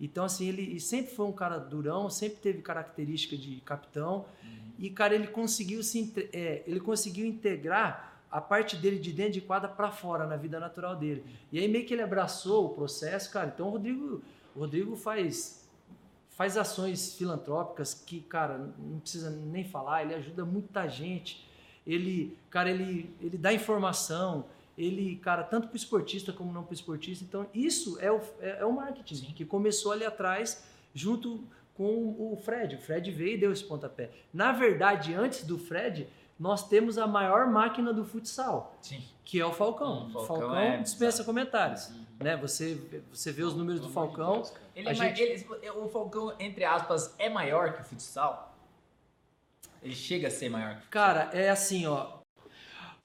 Então, assim, ele sempre foi um cara durão, sempre teve característica de capitão. Uhum. E, cara, ele conseguiu se é, ele conseguiu integrar a parte dele de dentro de quadra para fora na vida natural dele. E aí meio que ele abraçou o processo, cara. Então o Rodrigo, o Rodrigo faz faz ações filantrópicas que, cara, não precisa nem falar, ele ajuda muita gente. Ele, cara, ele ele dá informação, ele, cara, tanto para o esportista como não para o esportista. Então, isso é o, é, é o marketing Sim. que começou ali atrás, junto com o Fred. O Fred veio e deu esse pontapé. Na verdade, antes do Fred, nós temos a maior máquina do futsal, Sim. que é o Falcão. Hum, Falcão, Falcão é, dispensa comentários. Uhum. Né? Você, você vê os números do Falcão. Ele é gente... ele, o Falcão, entre aspas, é maior que o futsal? Ele chega a ser maior que o futsal? Cara, é assim, ó.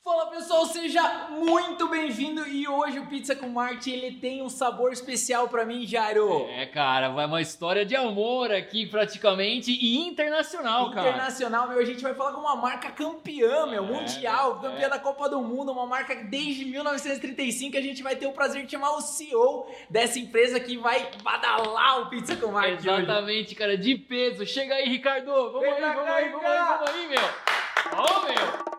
Fala pessoal, seja muito bem-vindo e hoje o Pizza com Marte ele tem um sabor especial para mim, Jairo. É, cara, vai uma história de amor aqui praticamente e internacional, cara. Internacional, meu, a gente vai falar com uma marca campeã, meu, é, mundial, é. campeã da Copa do Mundo, uma marca que desde 1935 a gente vai ter o prazer de chamar o CEO dessa empresa que vai badalar o Pizza com Marte Exatamente, hoje. cara, de peso. Chega aí, Ricardo. Vamos Vem aí, vamos aí, vamos aí, vamos aí, meu. Ó, meu.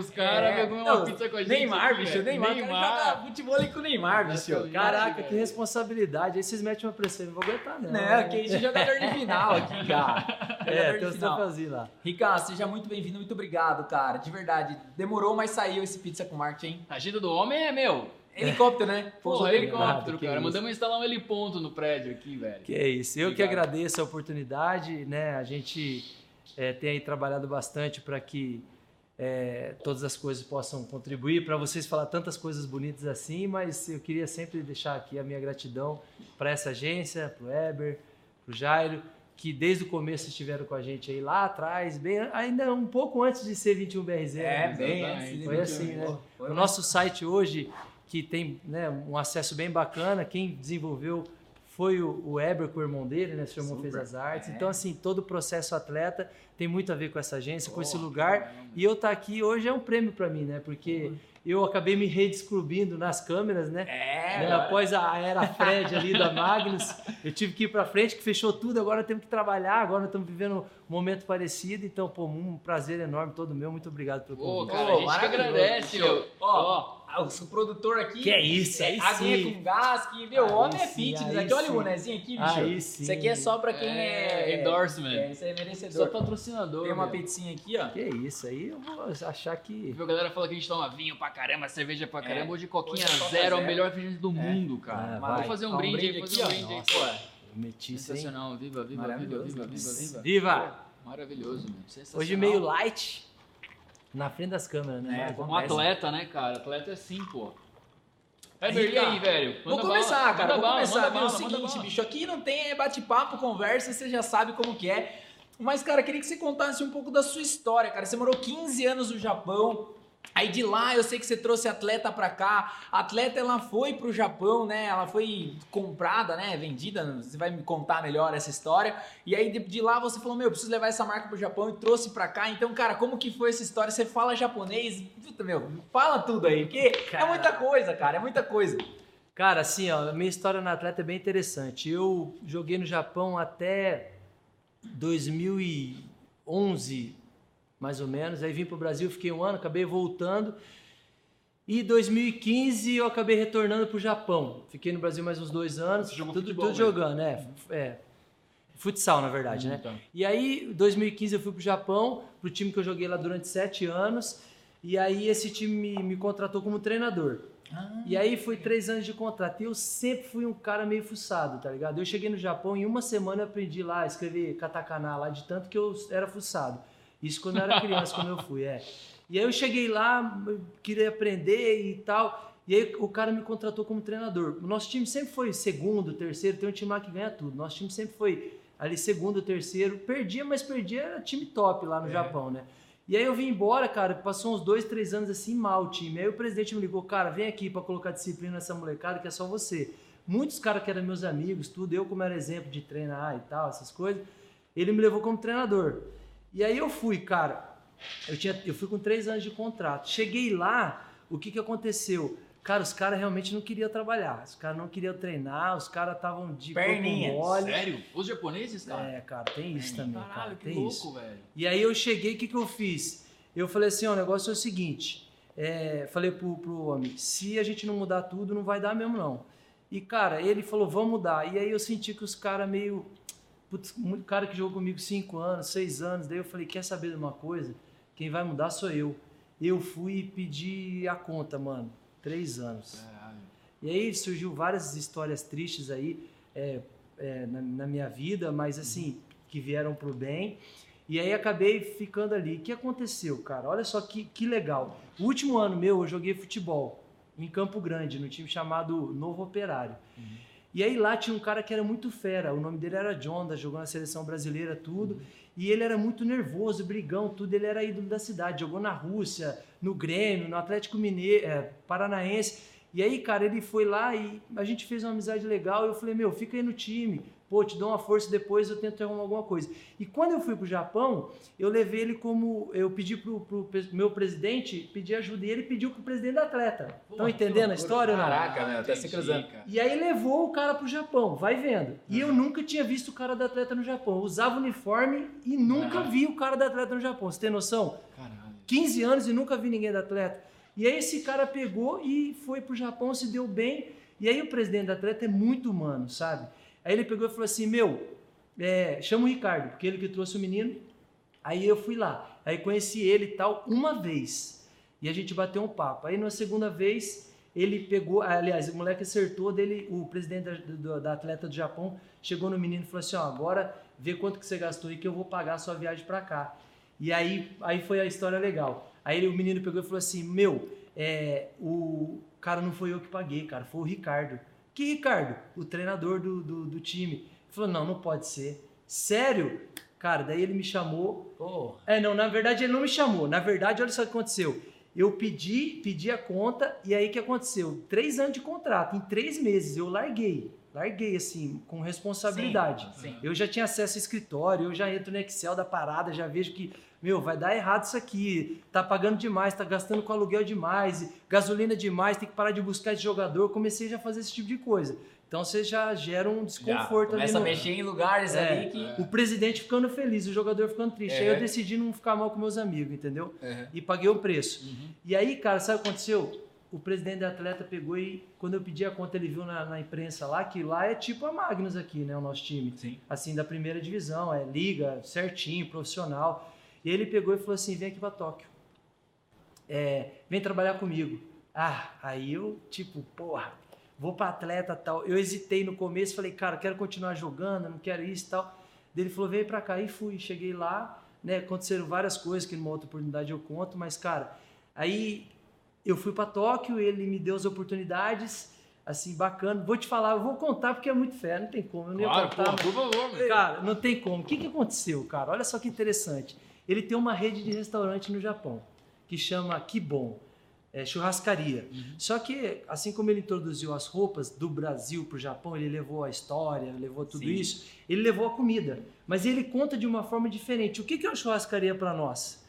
Os caras, é, comer uma pizza com a gente. Neymar, bicho, Neymar. Neymar. joga futebol com o Neymar, bicho. Caraca, que responsabilidade. Aí vocês metem uma pressão, não vou aguentar, não. Não, que esse jogador de final aqui, cara. É, tem que fazer lá. Ricardo, seja muito bem-vindo, muito obrigado, cara. De verdade. Demorou, mas saiu esse pizza com Marte, hein? A agenda do homem é meu. Helicóptero, né? Porra, helicóptero, cara. É Mandamos instalar um heliponto no prédio aqui, velho. Que é isso. Eu Obrigado. que agradeço a oportunidade, né? A gente é, tem aí trabalhado bastante para que é, todas as coisas possam contribuir para vocês falar tantas coisas bonitas assim, mas eu queria sempre deixar aqui a minha gratidão para essa agência, para o Weber, para o Jairo, que desde o começo estiveram com a gente aí lá atrás, bem, ainda um pouco antes de ser 21BRZ. É, né? bem antes. Foi assim, né? Foi o nosso site hoje, que tem né, um acesso bem bacana, quem desenvolveu foi o, o Eber com o irmão dele, né? Seu irmão Super. fez as artes. É. Então, assim, todo o processo atleta tem muito a ver com essa agência, oh, com esse lugar. Caramba. E eu estar tá aqui hoje é um prêmio para mim, né? Porque eu acabei me redescobrindo nas câmeras, né? É, né? Após a era Fred ali da Magnus, eu tive que ir para frente, que fechou tudo, agora temos que trabalhar, agora estamos vivendo um momento parecido. Então, pô, um prazer enorme todo meu. Muito obrigado pelo convite. Pô, cara, a gente que agradece. Ó, ó o produtor aqui. Que é isso, aí é, Aguinha com gás, que, meu, o homem é fitness. Aqui, olha o bonezinho aqui, bicho. Aí sim. Isso aqui é só pra quem é. é endorsement. É, isso é merecedor. Só patrocinador. Tem uma pizzinha aqui, ó. Que isso, aí eu vou achar que. A galera fala que a gente toma vinho pra caramba, cerveja pra caramba. É. Hoje coquinha Hoje é zero é o melhor refrigerante do é. mundo, cara. Ah, Vamos fazer um, um brinde aí, fazer um brinde aí, pô. Meti Sensacional, viva, viva, viva, viva, viva, viva. Maravilhoso, meu. Hoje meio light. Na frente das câmeras, né? É, um atleta, né, cara? Atleta é assim, pô. É, e aí, velho? Manda vou começar, bala, cara. Vou bala, começar. Bala, o seguinte, bicho, aqui não tem bate-papo, conversa, você já sabe como que é. Mas, cara, queria que você contasse um pouco da sua história, cara. Você morou 15 anos no Japão. Aí de lá eu sei que você trouxe atleta para cá. A atleta ela foi pro Japão, né? Ela foi comprada, né? Vendida. Você vai me contar melhor essa história. E aí de, de lá você falou: "Meu, preciso levar essa marca pro Japão" e trouxe para cá. Então, cara, como que foi essa história? Você fala japonês? Puta, meu, fala tudo aí, porque cara... é muita coisa, cara, é muita coisa. Cara, assim, ó, a minha história na atleta é bem interessante. Eu joguei no Japão até 2011, mais ou menos. Aí vim para o Brasil, fiquei um ano, acabei voltando. E 2015 eu acabei retornando para o Japão. Fiquei no Brasil mais uns dois anos, tudo, futebol, tudo jogando, né? É, futsal, na verdade, hum, né? Tá. E aí, 2015 eu fui para o Japão, para o time que eu joguei lá durante sete anos. E aí esse time me, me contratou como treinador. Ah, e aí foi três anos de contrato. E eu sempre fui um cara meio fuçado, tá ligado? Eu cheguei no Japão e em uma semana eu aprendi lá a escrever katakana lá, de tanto que eu era fuçado. Isso quando eu era criança, quando eu fui, é. E aí eu cheguei lá, queria aprender e tal. E aí o cara me contratou como treinador. O nosso time sempre foi segundo, terceiro, tem um time lá que ganha tudo. Nosso time sempre foi ali segundo, terceiro. Perdia, mas perdia, era time top lá no é. Japão, né? E aí eu vim embora, cara, passou uns dois, três anos assim mal o time. Aí o presidente me ligou, cara, vem aqui para colocar disciplina nessa molecada que é só você. Muitos caras que eram meus amigos, tudo, eu como era exemplo de treinar e tal, essas coisas, ele me levou como treinador. E aí eu fui, cara. Eu, tinha, eu fui com três anos de contrato. Cheguei lá, o que, que aconteceu? Cara, os caras realmente não queriam trabalhar. Os caras não queriam treinar, os caras estavam de Perninha. mole. Sério? Os japoneses, cara? É, cara, tem isso também, Caralho, cara. que Tem louco, isso. velho. E aí eu cheguei, o que, que eu fiz? Eu falei assim, ó, o negócio é o seguinte. é, falei pro, pro homem, se a gente não mudar tudo, não vai dar mesmo, não. E, cara, ele falou, vamos mudar. E aí eu senti que os caras meio... Putz, muito cara que jogou comigo cinco anos, seis anos. Daí eu falei, quer saber de uma coisa? Quem vai mudar sou eu. Eu fui e pedi a conta, mano. Três anos. Caralho. E aí surgiu várias histórias tristes aí é, é, na, na minha vida, mas assim, que vieram pro bem. E aí acabei ficando ali. O que aconteceu, cara? Olha só que, que legal. O último ano meu eu joguei futebol em Campo Grande, no time chamado Novo Operário. E aí lá tinha um cara que era muito fera, o nome dele era Jonda, jogou na seleção brasileira, tudo. E ele era muito nervoso, brigão, tudo. Ele era ídolo da cidade, jogou na Rússia, no Grêmio, no Atlético Mineiro, é, Paranaense. E aí, cara, ele foi lá e a gente fez uma amizade legal. E eu falei, meu, fica aí no time. Pô, te dou uma força depois, eu tento arrumar alguma coisa. E quando eu fui pro Japão, eu levei ele como. Eu pedi pro, meu presidente pedir ajuda. E ele pediu pro presidente da atleta. Estão entendendo a história ou não? Caraca, meu, tá se cruzando. E aí levou o cara pro Japão, vai vendo. E eu nunca tinha visto o cara da atleta no Japão. Eu usava uniforme e nunca vi o cara da atleta no Japão. Você tem noção? Caralho. 15 anos e nunca vi ninguém da atleta. E aí esse cara pegou e foi pro Japão, se deu bem. E aí o presidente da atleta é muito humano, sabe? Aí ele pegou e falou assim: Meu, é, chama o Ricardo, porque ele que trouxe o menino. Aí eu fui lá. Aí conheci ele e tal, uma vez. E a gente bateu um papo. Aí na segunda vez, ele pegou. Aliás, o moleque acertou dele, o presidente da, da atleta do Japão chegou no menino e falou assim: Ó, agora vê quanto que você gastou aí que eu vou pagar a sua viagem pra cá. E aí, aí foi a história legal. Aí o menino pegou e falou assim: Meu, é, o cara não foi eu que paguei, cara, foi o Ricardo. Que Ricardo? O treinador do, do, do time. Ele falou: Não, não pode ser. Sério? Cara, daí ele me chamou. Pô, É, não, na verdade ele não me chamou. Na verdade, olha só o que aconteceu. Eu pedi, pedi a conta, e aí o que aconteceu? Três anos de contrato, em três meses eu larguei. Larguei, assim, com responsabilidade. Sim, sim. Eu já tinha acesso ao escritório, eu já entro no Excel da parada, já vejo que, meu, vai dar errado isso aqui. Tá pagando demais, tá gastando com aluguel demais, gasolina demais, tem que parar de buscar esse jogador. Comecei já a fazer esse tipo de coisa. Então você já gera um já desconforto ali começa a mexer em lugares É. ali que... O presidente ficando feliz, o jogador ficando triste. Aí É. eu decidi não ficar mal com meus amigos, entendeu? Uhum. E paguei o preço. E aí, cara, sabe o que aconteceu? O presidente da atleta pegou e, quando eu pedi a conta, ele viu na, na imprensa lá que lá é tipo a Magnus aqui, né? O nosso time. Sim. Assim, da primeira divisão, é liga, certinho, profissional. E ele pegou e falou assim: vem aqui pra Tóquio. É, vem trabalhar comigo. Ah, aí eu, tipo, porra, vou pra atleta tal. Eu hesitei no começo, falei, cara, quero continuar jogando, não quero isso e tal. Daí ele falou, vem pra cá. E fui, cheguei lá, né? Aconteceram várias coisas que numa outra oportunidade eu conto, mas, cara, aí eu fui pra Tóquio, ele me deu as oportunidades, assim, bacana. Vou te falar, eu vou contar porque é muito fé, não tem como. Eu não ia Claro, contar, pô, mas- por favor. Cara, não tem como. O que, que aconteceu, cara? Olha só que interessante. Ele tem uma rede de restaurante no Japão que chama Kibon, é, churrascaria. Só que, assim como ele introduziu as roupas do Brasil para o Japão, ele levou a história, levou tudo Sim. isso, ele levou a comida. Mas ele conta de uma forma diferente. O que, que é uma churrascaria para nós?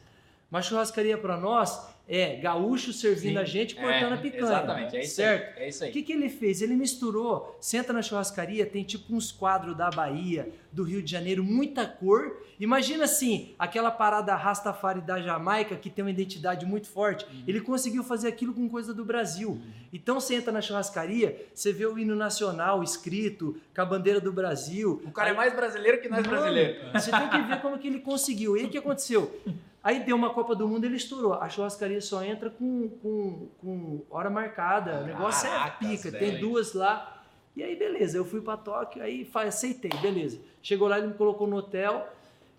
Uma churrascaria para nós é gaúcho servindo Sim. a gente cortando É, a picanha. Exatamente, é isso certo? aí. É isso O aí. que, que ele fez? Ele misturou, senta na churrascaria, tem tipo uns quadros da Bahia, do Rio de Janeiro, muita cor. Imagina assim, aquela parada Rastafari da Jamaica, que tem uma identidade muito forte. Uhum. Ele conseguiu fazer aquilo com coisa do Brasil. Então você entra na churrascaria, você vê o hino nacional escrito, com a bandeira do Brasil. O cara é mais brasileiro que nós brasileiros. Você tem que ver como que ele conseguiu. E aí o que aconteceu? Aí deu uma Copa do Mundo, ele estourou. A churrascaria só entra com, com, com hora marcada. O negócio Caracas, é pica. Tem duas lá. E aí, beleza. Eu fui pra Tóquio, aí aceitei, beleza. Chegou lá, ele me colocou no hotel,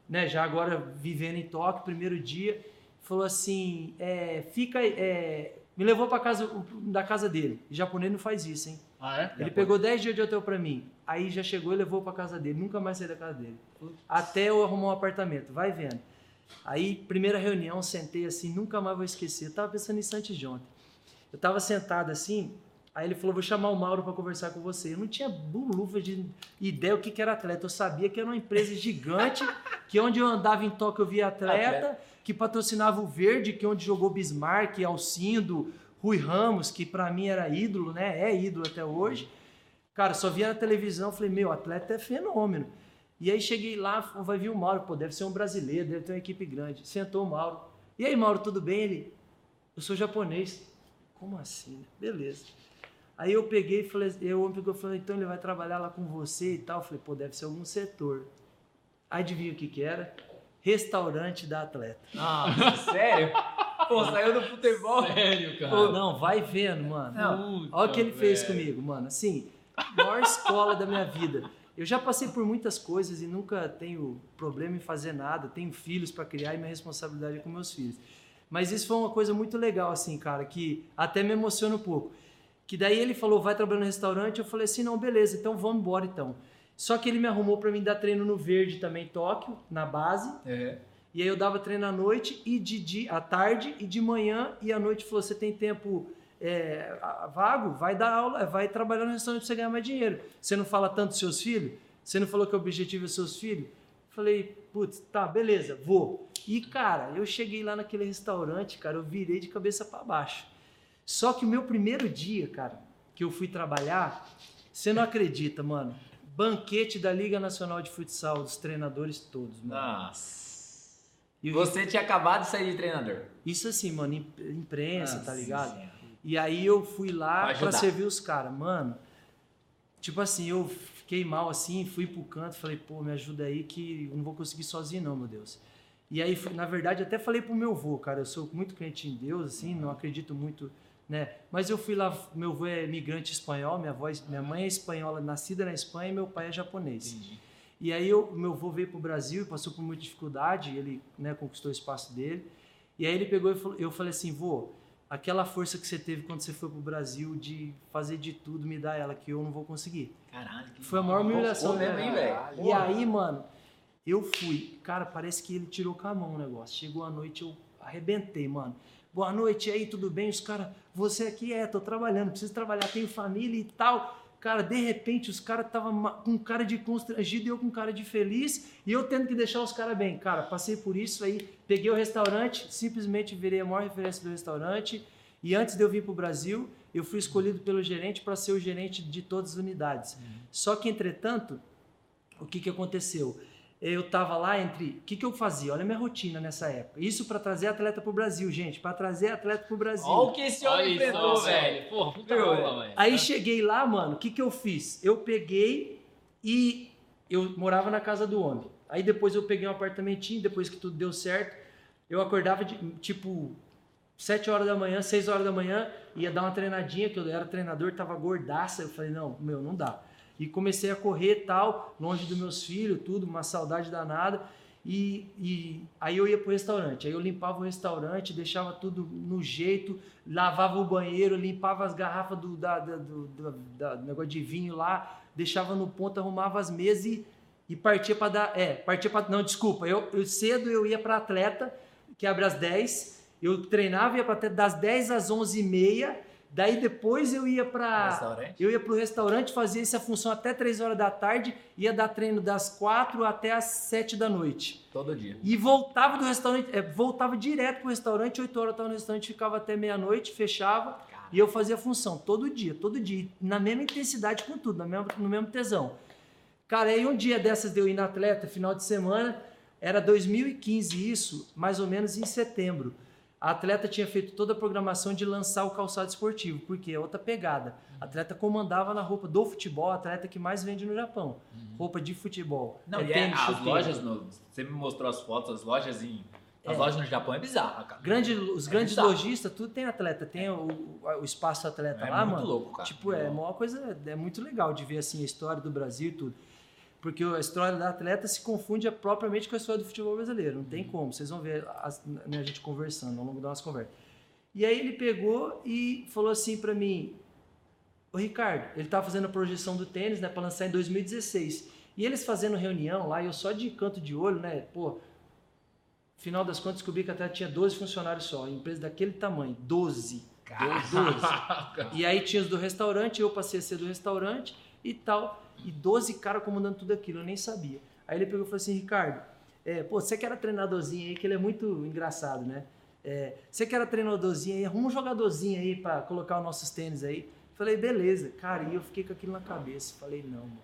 né? Já agora vivendo em Tóquio, primeiro dia. Falou assim: é, fica. É, me levou pra casa da casa dele. O japonês não faz isso, hein? Ah, é? Ele pegou 10 dias de hotel pra mim. Aí já chegou e levou pra casa dele. Nunca mais saí da casa dele. Até eu arrumar um apartamento. Vai vendo. Aí, primeira reunião, sentei assim, nunca mais vou esquecer. Eu tava pensando nisso antes de ontem. Eu tava sentado assim, Aí ele falou, vou chamar o Mauro para conversar com você. Eu não tinha bulufa de ideia o que, que era atleta. Eu sabia que era uma empresa gigante, que onde eu andava em Tóquio eu via atleta, atleta, que patrocinava o Verde, que onde jogou Bismarck, Alcindo, Rui Ramos, que para mim era ídolo, né? É ídolo até hoje. Cara, só via na televisão, falei, meu, atleta é fenômeno. E aí cheguei lá, vai vir o Mauro, pô, deve ser um brasileiro, deve ter uma equipe grande. Sentou o Mauro. E aí, Mauro, tudo bem? Ele, eu sou japonês. Como assim? Beleza. Aí eu peguei e falei, eu, o homem pegou e falou, então ele vai trabalhar lá com você e tal. Eu falei, pô, deve ser algum setor. Adivinha o que que era? Restaurante da atleta. Ah, sério? Pô, saiu do futebol. Sério, cara. Pô, não, vai vendo, mano. Não. Olha o que ele fez comigo, mano. Assim, maior escola da minha vida. Eu já passei por muitas coisas e nunca tenho problema em fazer nada. Tenho filhos para criar e minha responsabilidade é com meus filhos. Mas isso foi uma coisa muito legal, assim, cara, que até me emociona um pouco. Que daí ele falou, vai trabalhar no restaurante. Eu falei assim, não, beleza, então vamos embora então. Só que ele me arrumou para mim dar treino no Verde também, Tóquio, na base. É. E aí eu dava treino à noite e de dia, à tarde e de manhã e à noite falou, você tem tempo é, vago, vai dar aula, vai trabalhar no restaurante para você ganhar mais dinheiro. Você não fala tanto dos seus filhos? Você não falou que o objetivo é seus filhos? Falei, putz, tá, beleza, vou. E, cara, eu cheguei lá naquele restaurante, cara, eu virei de cabeça para baixo. Só que o meu primeiro dia, cara, que eu fui trabalhar, você não acredita, mano. Banquete da Liga Nacional de Futsal, dos treinadores todos, mano. Nossa. E você tinha acabado de sair de treinador. Isso assim, mano, imprensa, Nossa, tá ligado? Sim. E aí eu fui lá para servir os caras. Mano, tipo assim, eu fiquei mal assim, fui pro canto, falei, pô, me ajuda aí que eu não vou conseguir sozinho não, meu Deus. E aí, na verdade, até falei pro meu avô, cara, eu sou muito crente em Deus, assim, não acredito muito, né? Mas eu fui lá, meu avô é imigrante espanhol, minha, avó, minha mãe é espanhola, nascida na Espanha e meu pai é japonês. Entendi. E aí eu, meu avô veio pro Brasil, passou por muita dificuldade, ele né, conquistou o espaço dele. E aí ele pegou e falou, eu falei assim, vô, aquela força que você teve quando você foi pro Brasil de fazer de tudo, me dá ela, que eu não vou conseguir. Caralho. Que foi a maior humilhação mesmo, hein, velho? E aí, mano, eu fui. Cara, parece que ele tirou com a mão o negócio. Chegou a noite, eu arrebentei, mano. Boa noite aí, tudo bem? Os caras, você aqui é, tô trabalhando, preciso trabalhar, tenho família e tal. Cara, de repente os caras estavam com cara de constrangido e eu com cara de feliz e eu tendo que deixar os caras bem. Cara, passei por isso aí, peguei o restaurante, simplesmente virei a maior referência do restaurante. E antes de eu vir para o Brasil, eu fui escolhido pelo gerente para ser o gerente de todas as unidades. Uhum. Só que, entretanto, o que, que aconteceu? Eu estava lá entre. O que, que eu fazia? Olha a minha rotina nessa época. Isso para trazer atleta para o Brasil, gente. Para trazer atleta para o Brasil. Olha o que esse homem enfrentou, velho. Porra, puta bola, velho. Aí cheguei lá, mano. O que, que eu fiz? Eu peguei e eu morava na casa do homem. Aí depois eu peguei um apartamentinho, depois que tudo deu certo. Eu acordava de, tipo 7 horas da manhã, 6 horas da manhã, ia dar uma treinadinha, que eu era treinador, tava gordaça. Eu falei, não, meu, não dá. E comecei a correr tal, longe dos meus filhos, tudo, uma saudade danada. E, e, aí eu ia pro restaurante, aí eu limpava o restaurante, deixava tudo no jeito, lavava o banheiro, limpava as garrafas do, da, da, do, da, do negócio de vinho lá, deixava no ponto, arrumava as mesas e, e partia para dar. É, partia para. Não, desculpa, eu, eu cedo eu ia para atleta, que abre às 10, eu treinava, ia para das 10 às 11 e meia Daí depois eu ia para eu ia pro restaurante, fazia essa função até 3 horas da tarde, ia dar treino das 4 até as 7 da noite. Todo dia. E voltava do restaurante, é, voltava direto pro restaurante, 8 horas eu tava no restaurante, ficava até meia-noite, fechava, Caramba. e eu fazia a função todo dia, todo dia, na mesma intensidade com tudo, no mesmo, no mesmo tesão. Cara, aí um dia dessas de eu ir na atleta, final de semana, era 2015 isso, mais ou menos em setembro a atleta tinha feito toda a programação de lançar o calçado esportivo, porque é outra pegada. A atleta comandava na roupa do futebol, a atleta que mais vende no Japão. Uhum. Roupa de futebol. Não, é, e é, as lojas, no, você me mostrou as fotos, as lojas em. As é. lojas no Japão é bizarro, cara. Grande, os é grandes bizarro. lojistas, tudo tem atleta, tem o, o espaço atleta é lá, muito mano. Louco, cara. Tipo, é uma coisa, é muito legal de ver assim a história do Brasil e tudo porque a história da atleta se confunde propriamente com a história do futebol brasileiro. Não tem uhum. como. Vocês vão ver a, né, a gente conversando ao longo da nossa conversa. E aí ele pegou e falou assim para mim: Ô Ricardo, ele estava fazendo a projeção do tênis, né, para lançar em 2016. E eles fazendo reunião lá, e eu só de canto de olho, né, pô, final das contas descobri que a atleta tinha 12 funcionários só, empresa daquele tamanho, 12. 12. e aí tinha os do restaurante, eu passei a ser do restaurante e tal. E 12 caras comandando tudo aquilo, eu nem sabia. Aí ele pegou e falou assim, Ricardo, é, pô, você que era treinadorzinho aí, que ele é muito engraçado, né? É, você que era treinadorzinho aí, arruma um jogadorzinho aí para colocar os nossos tênis aí. Falei, beleza. Cara, e eu fiquei com aquilo na cabeça. Falei, não, mano.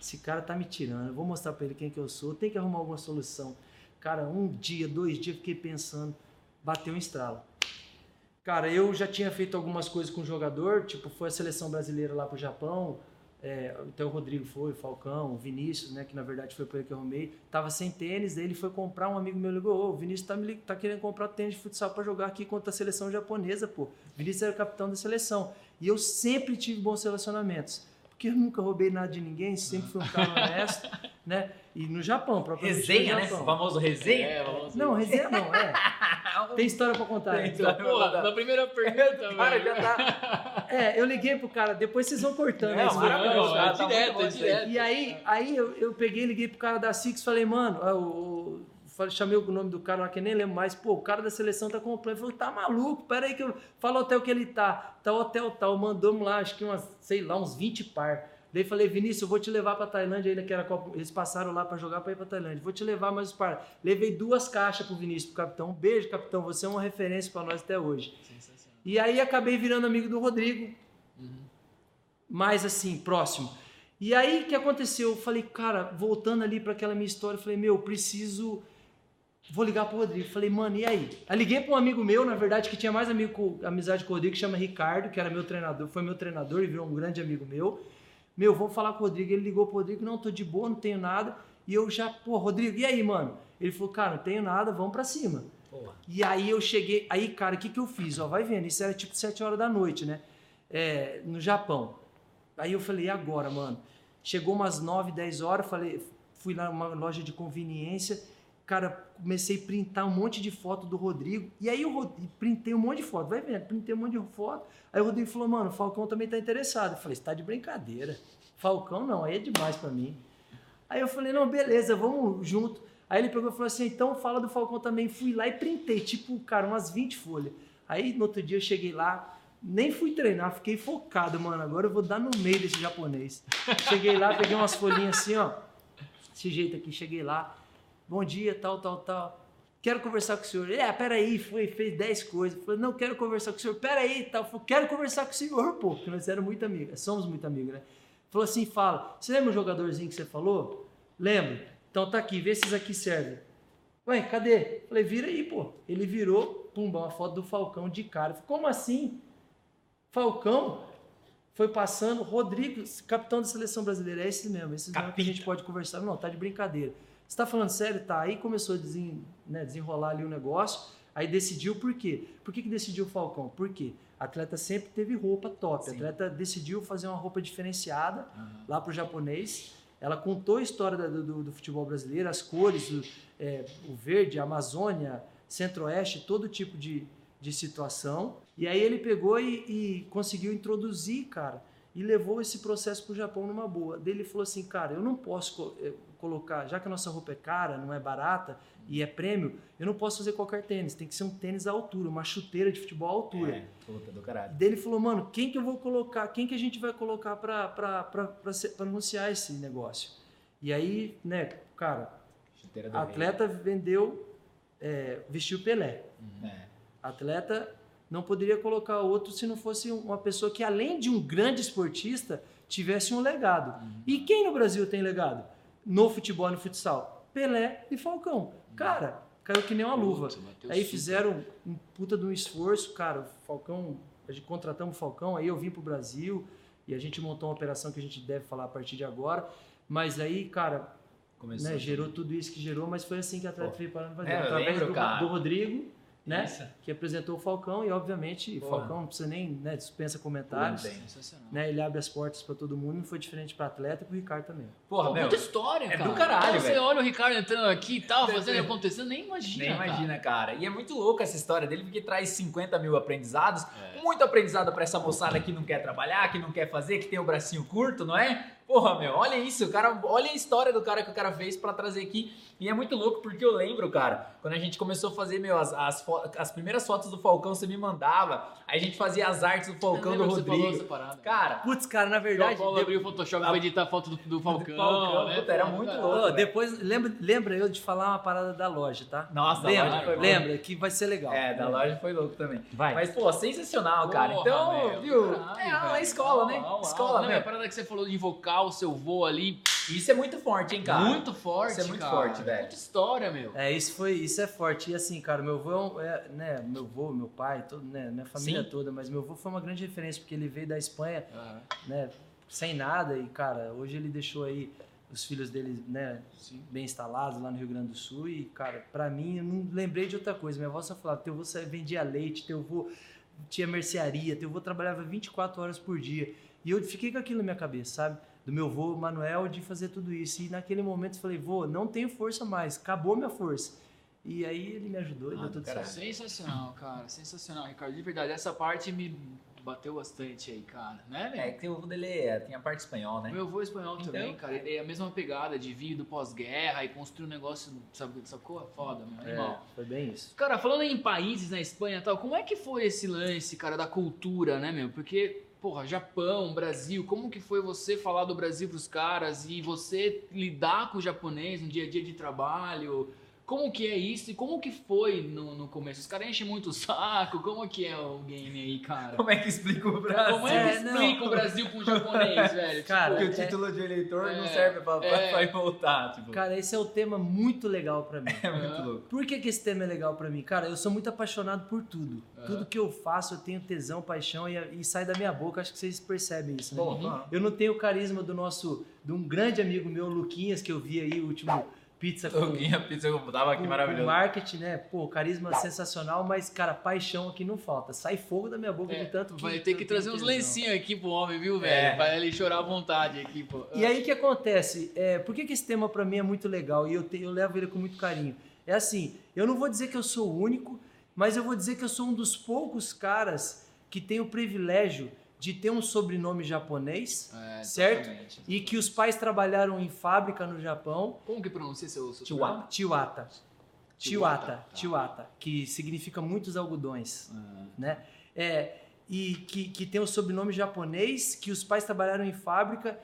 Esse cara tá me tirando. Eu vou mostrar para ele quem que eu sou. Tem que arrumar alguma solução. Cara, um dia, dois dias, fiquei pensando. Bateu um estralo. Cara, eu já tinha feito algumas coisas com o jogador. Tipo, foi a seleção brasileira lá pro Japão é, então o Rodrigo foi, o Falcão, o Vinícius, né, que na verdade foi para ele que eu arrumei, tava sem tênis, daí ele foi comprar, um amigo meu ligou, ô, o Vinícius tá, me, tá querendo comprar tênis de futsal para jogar aqui contra a seleção japonesa, pô. O Vinícius era o capitão da seleção. E eu sempre tive bons relacionamentos porque eu nunca roubei nada de ninguém, sempre fui um cara honesto, né? E no Japão, propriamente Resenha, né? O famoso resenha? É, famoso não, resenha não, é. Tem história pra contar. Tem história então, Pô, na primeira pergunta, cara, já tá... É, eu liguei pro cara, depois vocês vão cortando. É, maravilhoso. Tá, tá direto, direto. E aí, aí eu, eu peguei, liguei pro cara da Six e falei, mano, o falei, chamei o nome do cara lá que nem lembro mais. Pô, o cara da seleção tá comprando. Falou, tá maluco? Pera aí que eu. Fala o hotel que ele tá. Tá hotel tal. Mandamos lá, acho que umas, sei lá, uns 20 par. Daí falei, Vinícius, eu vou te levar para Tailândia ainda, que era Copa. Eles passaram lá para jogar para ir para Tailândia. Vou te levar mais os par. Levei duas caixas pro Vinícius, pro capitão. Um beijo, capitão. Você é uma referência para nós até hoje. E aí acabei virando amigo do Rodrigo. Uhum. Mais assim, próximo. E aí o que aconteceu? Eu falei, cara, voltando ali para aquela minha história, eu falei, meu, preciso. Vou ligar pro Rodrigo. Falei, mano, e aí? Aí liguei para um amigo meu, na verdade, que tinha mais amigo amizade com o Rodrigo, que chama Ricardo, que era meu treinador, foi meu treinador e virou um grande amigo meu. Meu, vou falar com o Rodrigo. Ele ligou pro Rodrigo, não, tô de boa, não tenho nada. E eu já, pô, Rodrigo, e aí, mano? Ele falou, cara, não tenho nada, vamos pra cima. E aí eu cheguei, aí, cara, o que que eu fiz? Ó, vai vendo, isso era tipo 7 horas da noite, né? É, no Japão. Aí eu falei, e agora, mano? Chegou umas 9, 10 horas, falei, fui lá numa loja de conveniência, cara, comecei a printar um monte de foto do Rodrigo. E aí eu printei um monte de foto, vai vendo, printei um monte de foto. Aí o Rodrigo falou, mano, o Falcão também tá interessado. Eu falei, você tá de brincadeira. Falcão não, aí é demais para mim. Aí eu falei, não, beleza, vamos junto. Aí ele pegou e falou assim, então fala do Falcão também. Fui lá e printei, tipo, cara, umas 20 folhas. Aí no outro dia eu cheguei lá, nem fui treinar, fiquei focado, mano. Agora eu vou dar no meio desse japonês. Cheguei lá, peguei umas folhinhas assim, ó. Desse jeito aqui, cheguei lá bom dia, tal, tal, tal. Quero conversar com o senhor. É, peraí, foi, fez 10 coisas. Falei, não, quero conversar com o senhor. Peraí, tal. Falei, quero conversar com o senhor, pô, porque nós éramos muito amigos, somos muito amigos, né? Falou assim, fala, você lembra o jogadorzinho que você falou? Lembro. Então tá aqui, vê se esses aqui servem. Ué, cadê? Falei, vira aí, pô. Ele virou, pumba, uma foto do Falcão de cara. Falei, como assim? Falcão? Foi passando, Rodrigo, capitão da seleção brasileira, é esse mesmo, esse mesmo que a gente pode conversar. Não, tá de brincadeira. Você está falando sério? Tá. Aí começou a desen, né, desenrolar ali o negócio. Aí decidiu por quê? Por que, que decidiu o Falcão? Por quê? Atleta sempre teve roupa top. Sim. Atleta decidiu fazer uma roupa diferenciada uhum. lá para o japonês. Ela contou a história do, do, do futebol brasileiro, as cores, o, é, o verde, a Amazônia, Centro-Oeste, todo tipo de, de situação. E aí ele pegou e, e conseguiu introduzir, cara, e levou esse processo para o Japão numa boa. Daí ele falou assim, cara, eu não posso eh, colocar, já que a nossa roupa é cara, não é barata e é prêmio, eu não posso fazer qualquer tênis, tem que ser um tênis à altura, uma chuteira de futebol à altura. É, puta do caralho. Daí ele falou, mano, quem que eu vou colocar, quem que a gente vai colocar para anunciar esse negócio? E aí, né, cara, a atleta vendeu, é, vestiu Pelé. Uhum. É. Atleta não poderia colocar outro se não fosse uma pessoa que, além de um grande esportista, tivesse um legado. Uhum. E quem no Brasil tem legado? No futebol e no futsal? Pelé e Falcão. Cara, caiu que nem uma luva. Aí fizeram um puta de um esforço, cara. O Falcão, a gente contratamos o Falcão, aí eu vim pro Brasil e a gente montou uma operação que a gente deve falar a partir de agora. Mas aí, cara, né, gerou tudo isso que gerou, mas foi assim que a atleta veio parando fazer. É, Através lembro, do, do Rodrigo né? Isso. Que apresentou o Falcão e, obviamente, o Falcão não precisa nem, né, dispensa comentários. Bem, né? Ele abre as portas para todo mundo, não foi diferente para atleta e para o Ricardo também. Porra, Pô, muita história, é cara. do caralho, Você olha o Ricardo entrando aqui e tal, fazendo acontecendo, nem imagina. Nem imagina, cara. cara. E é muito louco essa história dele, porque traz 50 mil aprendizados, é. muito aprendizado para essa moçada que não quer trabalhar, que não quer fazer, que tem o bracinho curto, não é? Porra, meu, olha isso, cara, olha a história do cara que o cara fez para trazer aqui. E é muito louco porque eu lembro, cara, quando a gente começou a fazer, meu, as, as, as primeiras fotos do Falcão você me mandava, aí a gente fazia as artes do Falcão do Rodrigo. Cara, putz, cara, na verdade. O Paulo abriu o Photoshop pra editar a foto do, do Falcão. Do Falcão né? Puta, era muito louco. Oh, depois, lembra, lembra eu de falar uma parada da loja, tá? Nossa, lembra, loja foi lembra que vai ser legal. É, da loja foi louco também. Vai. Mas, pô, sensacional, cara. Porra, então, meu, viu? Caralho, é, a escola, né? Escola, né? A parada que você falou de invocar o seu voo ali. Isso é muito forte, hein, cara? Muito forte, Isso é muito cara. forte, velho. Muita história, meu. É, isso foi, isso é forte. E assim, cara, meu avô, é, né, meu avô, meu pai, todo, né, minha família Sim. toda, mas meu avô foi uma grande referência, porque ele veio da Espanha, uhum. né, sem nada, e, cara, hoje ele deixou aí os filhos dele, né, Sim. bem instalados lá no Rio Grande do Sul, e, cara, pra mim, eu não lembrei de outra coisa. Minha avó só falava, teu avô vendia leite, teu avô tinha mercearia, teu avô trabalhava 24 horas por dia. E eu fiquei com aquilo na minha cabeça, sabe? Do meu avô Manuel de fazer tudo isso. E naquele momento eu falei, vô, não tenho força mais, acabou minha força. E aí ele me ajudou e ah, deu tudo cara, certo. Sensacional, cara, sensacional, Ricardo. De verdade, essa parte me bateu bastante aí, cara, né, É, que o avô dele é, tem a parte espanhol, né? Meu avô é espanhol então, também, cara. Ele é a mesma pegada de vir do pós-guerra e construir um negócio, sabe, sacou? Foda, meu, animal. É, foi bem isso. Cara, falando em países na Espanha e tal, como é que foi esse lance, cara, da cultura, né, meu? Porque porra, Japão, Brasil, como que foi você falar do Brasil pros caras e você lidar com o japonês no dia a dia de trabalho? Como que é isso e como que foi no, no começo? Os caras enchem muito o saco, como que é o game aí, cara? Como é que explica o Brasil? Como é que explica não. o Brasil com o japonês, velho? Cara, Porque tipo, o título é, de eleitor é, não serve pra, é, pra, voltar, tipo. Cara, esse é um tema muito legal pra mim. É muito louco. Por que, que esse tema é legal pra mim? Cara, eu sou muito apaixonado por tudo. Tudo que eu faço, eu tenho tesão, paixão e, e, sai da minha boca, acho que vocês percebem isso, né? Bom, eu não tenho o carisma do nosso, de um grande amigo meu, Luquinhas, que eu vi aí o último pizza com. Toquinha, pizza que eu tava aqui maravilhoso. marketing, né? Pô, carisma sensacional, mas, cara, paixão aqui não falta. Sai fogo da minha boca é, de tanto. Vai ter que trazer uns lencinhos aqui pro homem, viu, velho? É. Pra ele chorar à vontade aqui, pô. E aí o que acontece? É, por que, que esse tema pra mim é muito legal e eu, te, eu levo ele com muito carinho? É assim, eu não vou dizer que eu sou o único, mas eu vou dizer que eu sou um dos poucos caras que tem o privilégio de ter um sobrenome japonês, é, certo? E que os pais trabalharam em fábrica no Japão. Como que pronuncia seu sobrenome? Chiwata. Chiwata, tá. que significa muitos algodões, uhum. né? É, e que, que tem o sobrenome japonês, que os pais trabalharam em fábrica,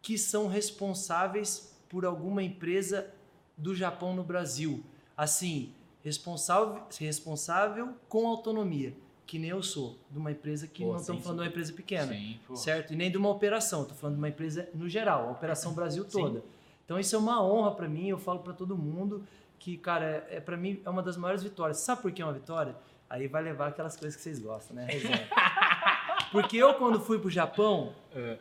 que são responsáveis por alguma empresa do Japão no Brasil. Assim, responsável, responsável com autonomia que nem eu sou, de uma empresa que Pô, não estamos falando de uma empresa pequena, sim, certo? E nem de uma operação, estou falando de uma empresa no geral, a operação Brasil toda. Sim. Então isso é uma honra para mim, eu falo para todo mundo que, cara, é, é para mim é uma das maiores vitórias. Sabe por que é uma vitória? Aí vai levar aquelas coisas que vocês gostam, né? Porque eu quando fui pro Japão, é.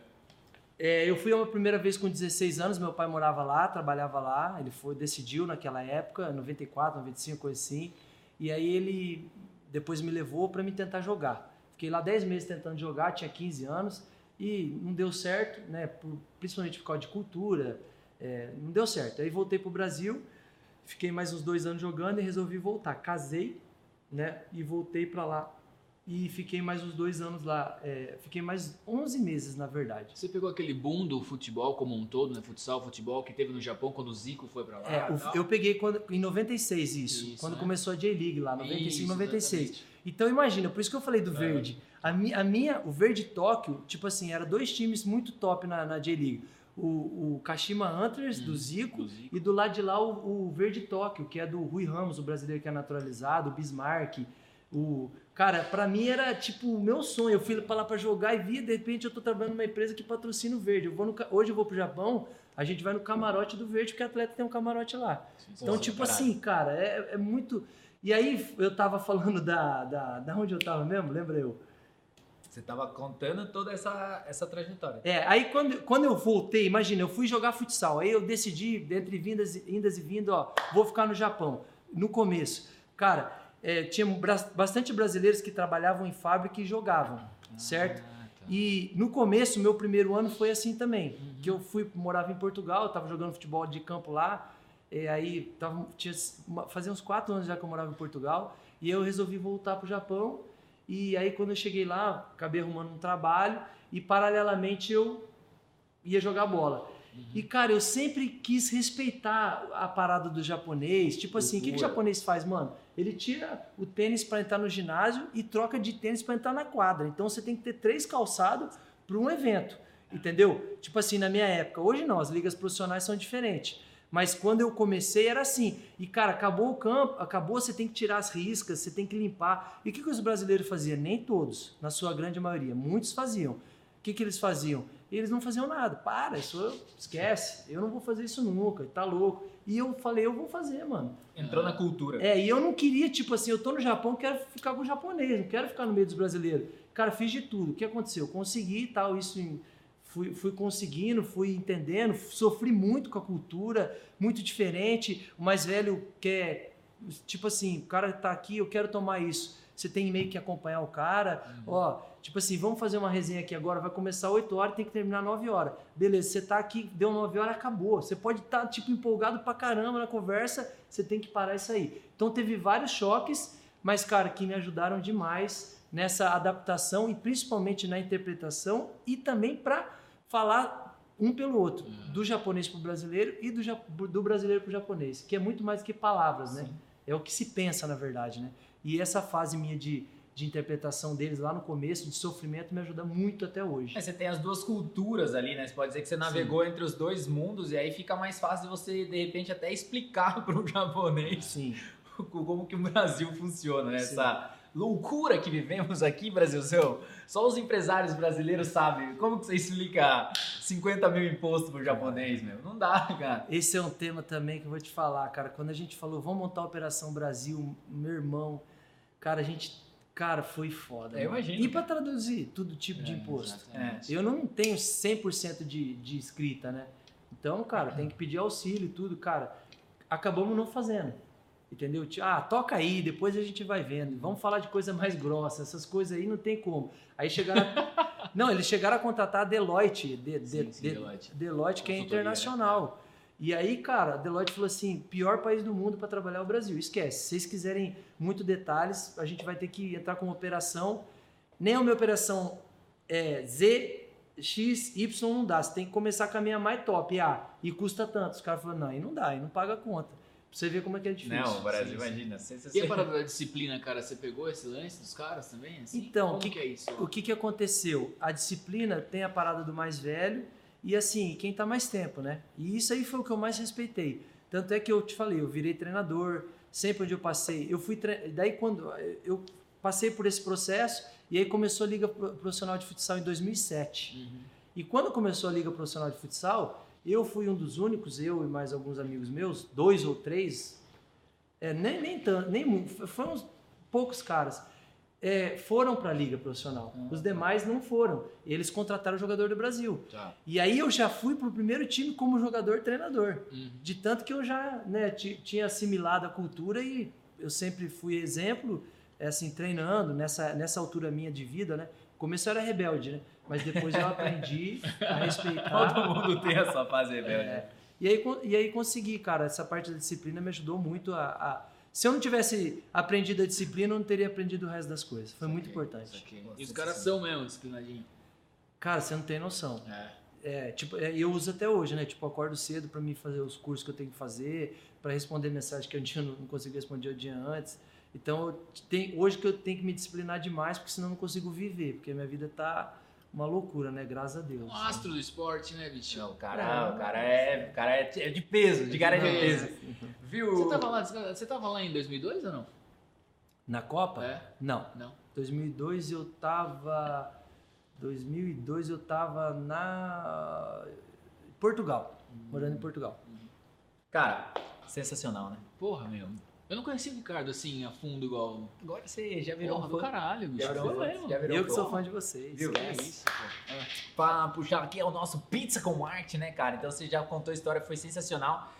É, eu fui uma primeira vez com 16 anos, meu pai morava lá, trabalhava lá, ele foi decidiu naquela época, 94, 95, coisa assim. E aí ele depois me levou para me tentar jogar. Fiquei lá 10 meses tentando jogar, tinha 15 anos e não deu certo, né? Por, principalmente por causa de cultura, é, não deu certo. Aí voltei para o Brasil, fiquei mais uns dois anos jogando e resolvi voltar. Casei, né? E voltei para lá e fiquei mais uns dois anos lá. É, fiquei mais 11 meses, na verdade. Você pegou aquele boom do futebol como um todo, né? Futsal, futebol, que teve no Japão quando o Zico foi pra lá? É, o, eu peguei quando, em 96 isso, isso quando né? começou a J-League lá, 95, isso, 96. Exatamente. Então imagina, por isso que eu falei do verde. A, mi, a minha, o verde Tóquio, tipo assim, era dois times muito top na, na J-League. O, o Kashima Antlers, hum, do, Zico, do, Zico, e do lado de lá o, o Verde Tóquio, que é do Rui Ramos, o brasileiro que é naturalizado, o Bismarck, o Cara, para mim era tipo o meu sonho. Eu fui para lá para jogar e via, de repente eu tô trabalhando numa empresa que patrocina o Verde. Eu vou no, hoje eu vou pro Japão, a gente vai no camarote do Verde, porque atleta tem um camarote lá. Sim, então, tipo assim, cara, é, é, muito. E aí eu tava falando da, da. Da onde eu tava mesmo? Lembra eu? Você tava contando toda essa, essa trajetória. É, aí quando, quando eu voltei, imagina, eu fui jogar futsal. Aí eu decidi, entre vindas, indas e vindas, ó, vou ficar no Japão. No começo. Cara, é, tinha bastante brasileiros que trabalhavam em fábrica e jogavam, ah, certo? Tá. E no começo, meu primeiro ano foi assim também, uhum. que eu fui morava em Portugal, estava jogando futebol de campo lá, e aí tava, tinha, fazia uns quatro anos já que eu morava em Portugal, e eu resolvi voltar para o Japão. E aí quando eu cheguei lá, acabei arrumando um trabalho e paralelamente eu ia jogar bola. Uhum. E, cara, eu sempre quis respeitar a parada do japonês. Tipo assim, o que, que o japonês faz, mano? Ele tira o tênis para entrar no ginásio e troca de tênis para entrar na quadra. Então você tem que ter três calçados para um evento. Entendeu? Tipo assim, na minha época. Hoje não, as ligas profissionais são diferentes. Mas quando eu comecei era assim. E, cara, acabou o campo, acabou, você tem que tirar as riscas, você tem que limpar. E o que, que os brasileiros faziam? Nem todos, na sua grande maioria. Muitos faziam. O que, que eles faziam? Eles não faziam nada. Para, isso esquece. Eu não vou fazer isso nunca. Tá louco. E eu falei, eu vou fazer, mano. Entrou na cultura. É, e eu não queria, tipo assim, eu tô no Japão, quero ficar com o japonês, não quero ficar no meio dos brasileiros. Cara, fiz de tudo. O que aconteceu? Consegui tal, isso em fui, fui conseguindo, fui entendendo, sofri muito com a cultura, muito diferente. O mais velho quer, tipo assim, o cara tá aqui, eu quero tomar isso. Você tem meio que acompanhar o cara. Uhum. Ó, tipo assim, vamos fazer uma resenha aqui agora, vai começar 8 horas, tem que terminar 9 horas. Beleza, você tá aqui, deu 9 horas, acabou. Você pode estar, tá, tipo, empolgado pra caramba na conversa, você tem que parar isso aí. Então teve vários choques, mas, cara, que me ajudaram demais nessa adaptação e principalmente na interpretação e também para falar um pelo outro, é. do japonês para o brasileiro e do, do brasileiro para o japonês, que é muito mais do que palavras, né? É o que se pensa, na verdade, né? E essa fase minha de, de interpretação deles lá no começo, de sofrimento, me ajuda muito até hoje. É, você tem as duas culturas ali, né? Você pode dizer que você navegou Sim. entre os dois mundos e aí fica mais fácil você, de repente, até explicar para o japonês Sim. como que o Brasil funciona, né? Essa loucura que vivemos aqui, Brasilzão. Só os empresários brasileiros sabem. Como que você explica 50 mil impostos pro japonês, meu? Não dá, cara. Esse é um tema também que eu vou te falar, cara. Quando a gente falou, vamos montar a Operação Brasil, meu irmão, cara, a gente Cara, foi foda. É, eu imagino. E para traduzir todo tipo é, de imposto. É. Eu não tenho 100% de, de escrita, né? Então, cara, tem que pedir auxílio e tudo. Cara, acabamos não fazendo. Entendeu? Ah, toca aí, depois a gente vai vendo. Vamos falar de coisa mais grossa. Essas coisas aí não tem como. Aí chegaram. A... não, eles chegaram a contratar a Deloitte. De, de, sim, sim, de, Deloitte. Deloitte, que é internacional. Né? E aí, cara, a Deloitte falou assim: pior país do mundo para trabalhar é o Brasil. Esquece. Se vocês quiserem muito detalhes, a gente vai ter que entrar com uma operação. Nem uma operação é, Z, X, Y não dá. Você tem que começar com a minha mais top, A. E custa tanto. Os caras falaram: não, aí não dá, aí não paga a conta. Pra você ver como é que é difícil. Não, o Brasil, sim, imagina. Sim. E a parada da disciplina, cara? Você pegou esse lance dos caras também? Assim? Então, como que, que é isso? O que, que aconteceu? A disciplina tem a parada do mais velho e, assim, quem tá mais tempo, né? E isso aí foi o que eu mais respeitei. Tanto é que eu te falei, eu virei treinador, sempre onde eu passei. Eu fui. Tre... Daí, quando eu passei por esse processo, e aí começou a Liga Profissional de Futsal em 2007. Uhum. E quando começou a Liga Profissional de Futsal, eu fui um dos únicos, eu e mais alguns amigos meus, dois ou três, é, nem, nem tanto, nem foram uns poucos caras, é, foram para a liga profissional. Uhum. Os demais não foram. Eles contrataram o jogador do Brasil. Tá. E aí eu já fui para o primeiro time como jogador-treinador. Uhum. De tanto que eu já né, tinha assimilado a cultura e eu sempre fui exemplo, é, assim, treinando nessa, nessa altura minha de vida, né? começo eu era rebelde, né? Mas depois eu aprendi a respeitar. Todo mundo tem a sua fase rebelde. É, e, aí, e aí consegui, cara. Essa parte da disciplina me ajudou muito a, a se eu não tivesse aprendido a disciplina, eu não teria aprendido o resto das coisas. Foi muito importante. E os caras são mesmo disciplinadinhos. Cara, você não tem noção. É. É, tipo, é, eu uso até hoje, né? Tipo, acordo cedo para mim fazer os cursos que eu tenho que fazer, para responder mensagem que eu não, não consegui responder o dia antes. Então, tem, hoje que eu tenho que me disciplinar demais, porque senão eu não consigo viver, porque a minha vida tá uma loucura, né? Graças a Deus. Um astro né? do esporte, né, bicho? Não, o cara, é. o cara, é, o cara é, de peso, de cara de é. peso. Viu? Você tava, lá, você tava lá em 2002 ou não? Na Copa? É. Não. Não. 2002 eu tava 2002 eu tava na Portugal, morando em Portugal. Cara, sensacional, né? Porra, meu. Eu não conhecia o Ricardo assim, a fundo igual. Agora você já virou Porra, um fã. do caralho, bicho. Já virou, mesmo. Já virou eu que sou fã de vocês. Viu? É isso, pô. É. Pra puxar aqui é o nosso Pizza com Arte, né, cara? Então você já contou a história, foi sensacional.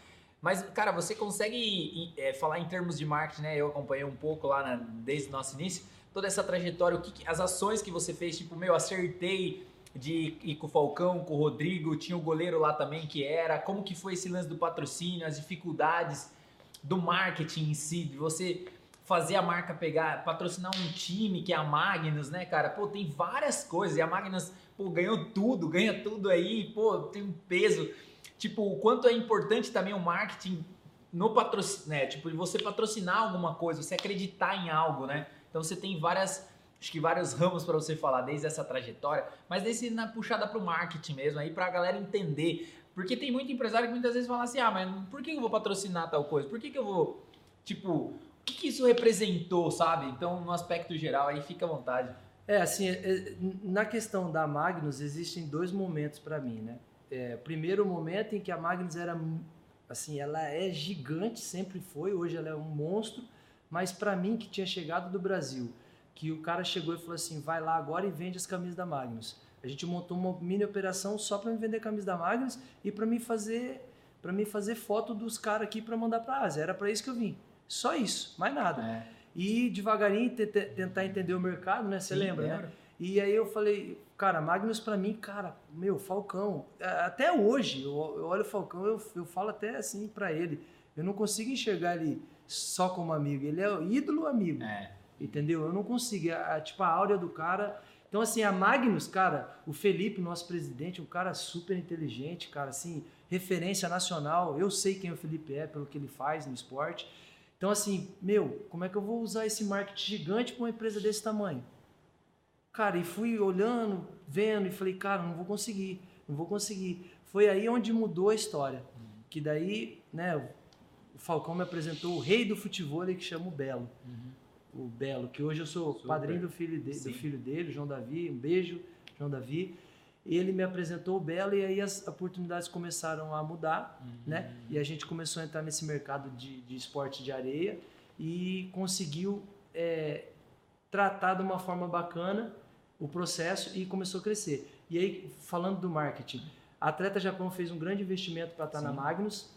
Mas, cara, você consegue é, falar em termos de marketing, né? Eu acompanhei um pouco lá na, desde o nosso início, toda essa trajetória, o que, as ações que você fez, tipo, meu, acertei de ir com o Falcão, com o Rodrigo, tinha o goleiro lá também que era, como que foi esse lance do patrocínio, as dificuldades do marketing em si, de você fazer a marca pegar, patrocinar um time que é a Magnus, né, cara? Pô, tem várias coisas. E a Magnus, pô, ganhou tudo, ganha tudo aí, pô, tem um peso. Tipo, o quanto é importante também o marketing no patrocínio, né? Tipo, você patrocinar alguma coisa, você acreditar em algo, né? Então você tem várias, acho que vários ramos para você falar, desde essa trajetória, mas desde na puxada para o marketing mesmo, aí para a galera entender. Porque tem muito empresário que muitas vezes fala assim: ah, mas por que eu vou patrocinar tal coisa? Por que, que eu vou, tipo, o que, que isso representou, sabe? Então, no aspecto geral, aí fica à vontade. É, assim, é, na questão da Magnus, existem dois momentos para mim, né? É, primeiro momento em que a Magnus era assim, ela é gigante, sempre foi, hoje ela é um monstro, mas para mim que tinha chegado do Brasil, que o cara chegou e falou assim, vai lá agora e vende as camisas da Magnus. A gente montou uma mini operação só para me vender camisas da Magnus e para me fazer para mim fazer foto dos caras aqui para mandar para Ásia. Era para isso que eu vim. Só isso, mais nada. É. E devagarinho tentar entender o mercado, né? Você lembra, né? E aí eu falei, cara, Magnus para mim, cara, meu, Falcão. Até hoje, eu, olho o Falcão, eu, eu falo até assim para ele. Eu não consigo enxergar ele só como amigo. Ele é o ídolo amigo. É. Entendeu? Eu não consigo. A, a, tipo, a áurea do cara. Então, assim, a Magnus, cara, o Felipe, nosso presidente, um cara super inteligente, cara, assim, referência nacional. Eu sei quem o Felipe é, pelo que ele faz no esporte. Então, assim, meu, como é que eu vou usar esse marketing gigante para uma empresa desse tamanho? Cara, e fui olhando, vendo e falei, cara, não vou conseguir, não vou conseguir. Foi aí onde mudou a história. Uhum. Que daí, né, o Falcão me apresentou o rei do futebol que chama o Belo. Uhum. O Belo, que hoje eu sou Super. padrinho do filho, de, do filho dele, João Davi. Um beijo, João Davi. Ele me apresentou o Belo e aí as oportunidades começaram a mudar, uhum. né? E a gente começou a entrar nesse mercado de, de esporte de areia e conseguiu é, tratar de uma forma bacana o processo e começou a crescer. E aí, falando do marketing, a Atleta Japão fez um grande investimento para estar Sim. na Magnus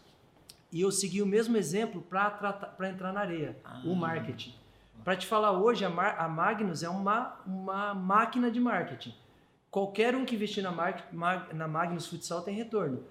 e eu segui o mesmo exemplo para entrar na areia, ah. o marketing. Para te falar hoje, a, Mar, a, Magnus é uma, uma máquina de marketing. Qualquer um que investir na, Mar, na Magnus Futsal tem retorno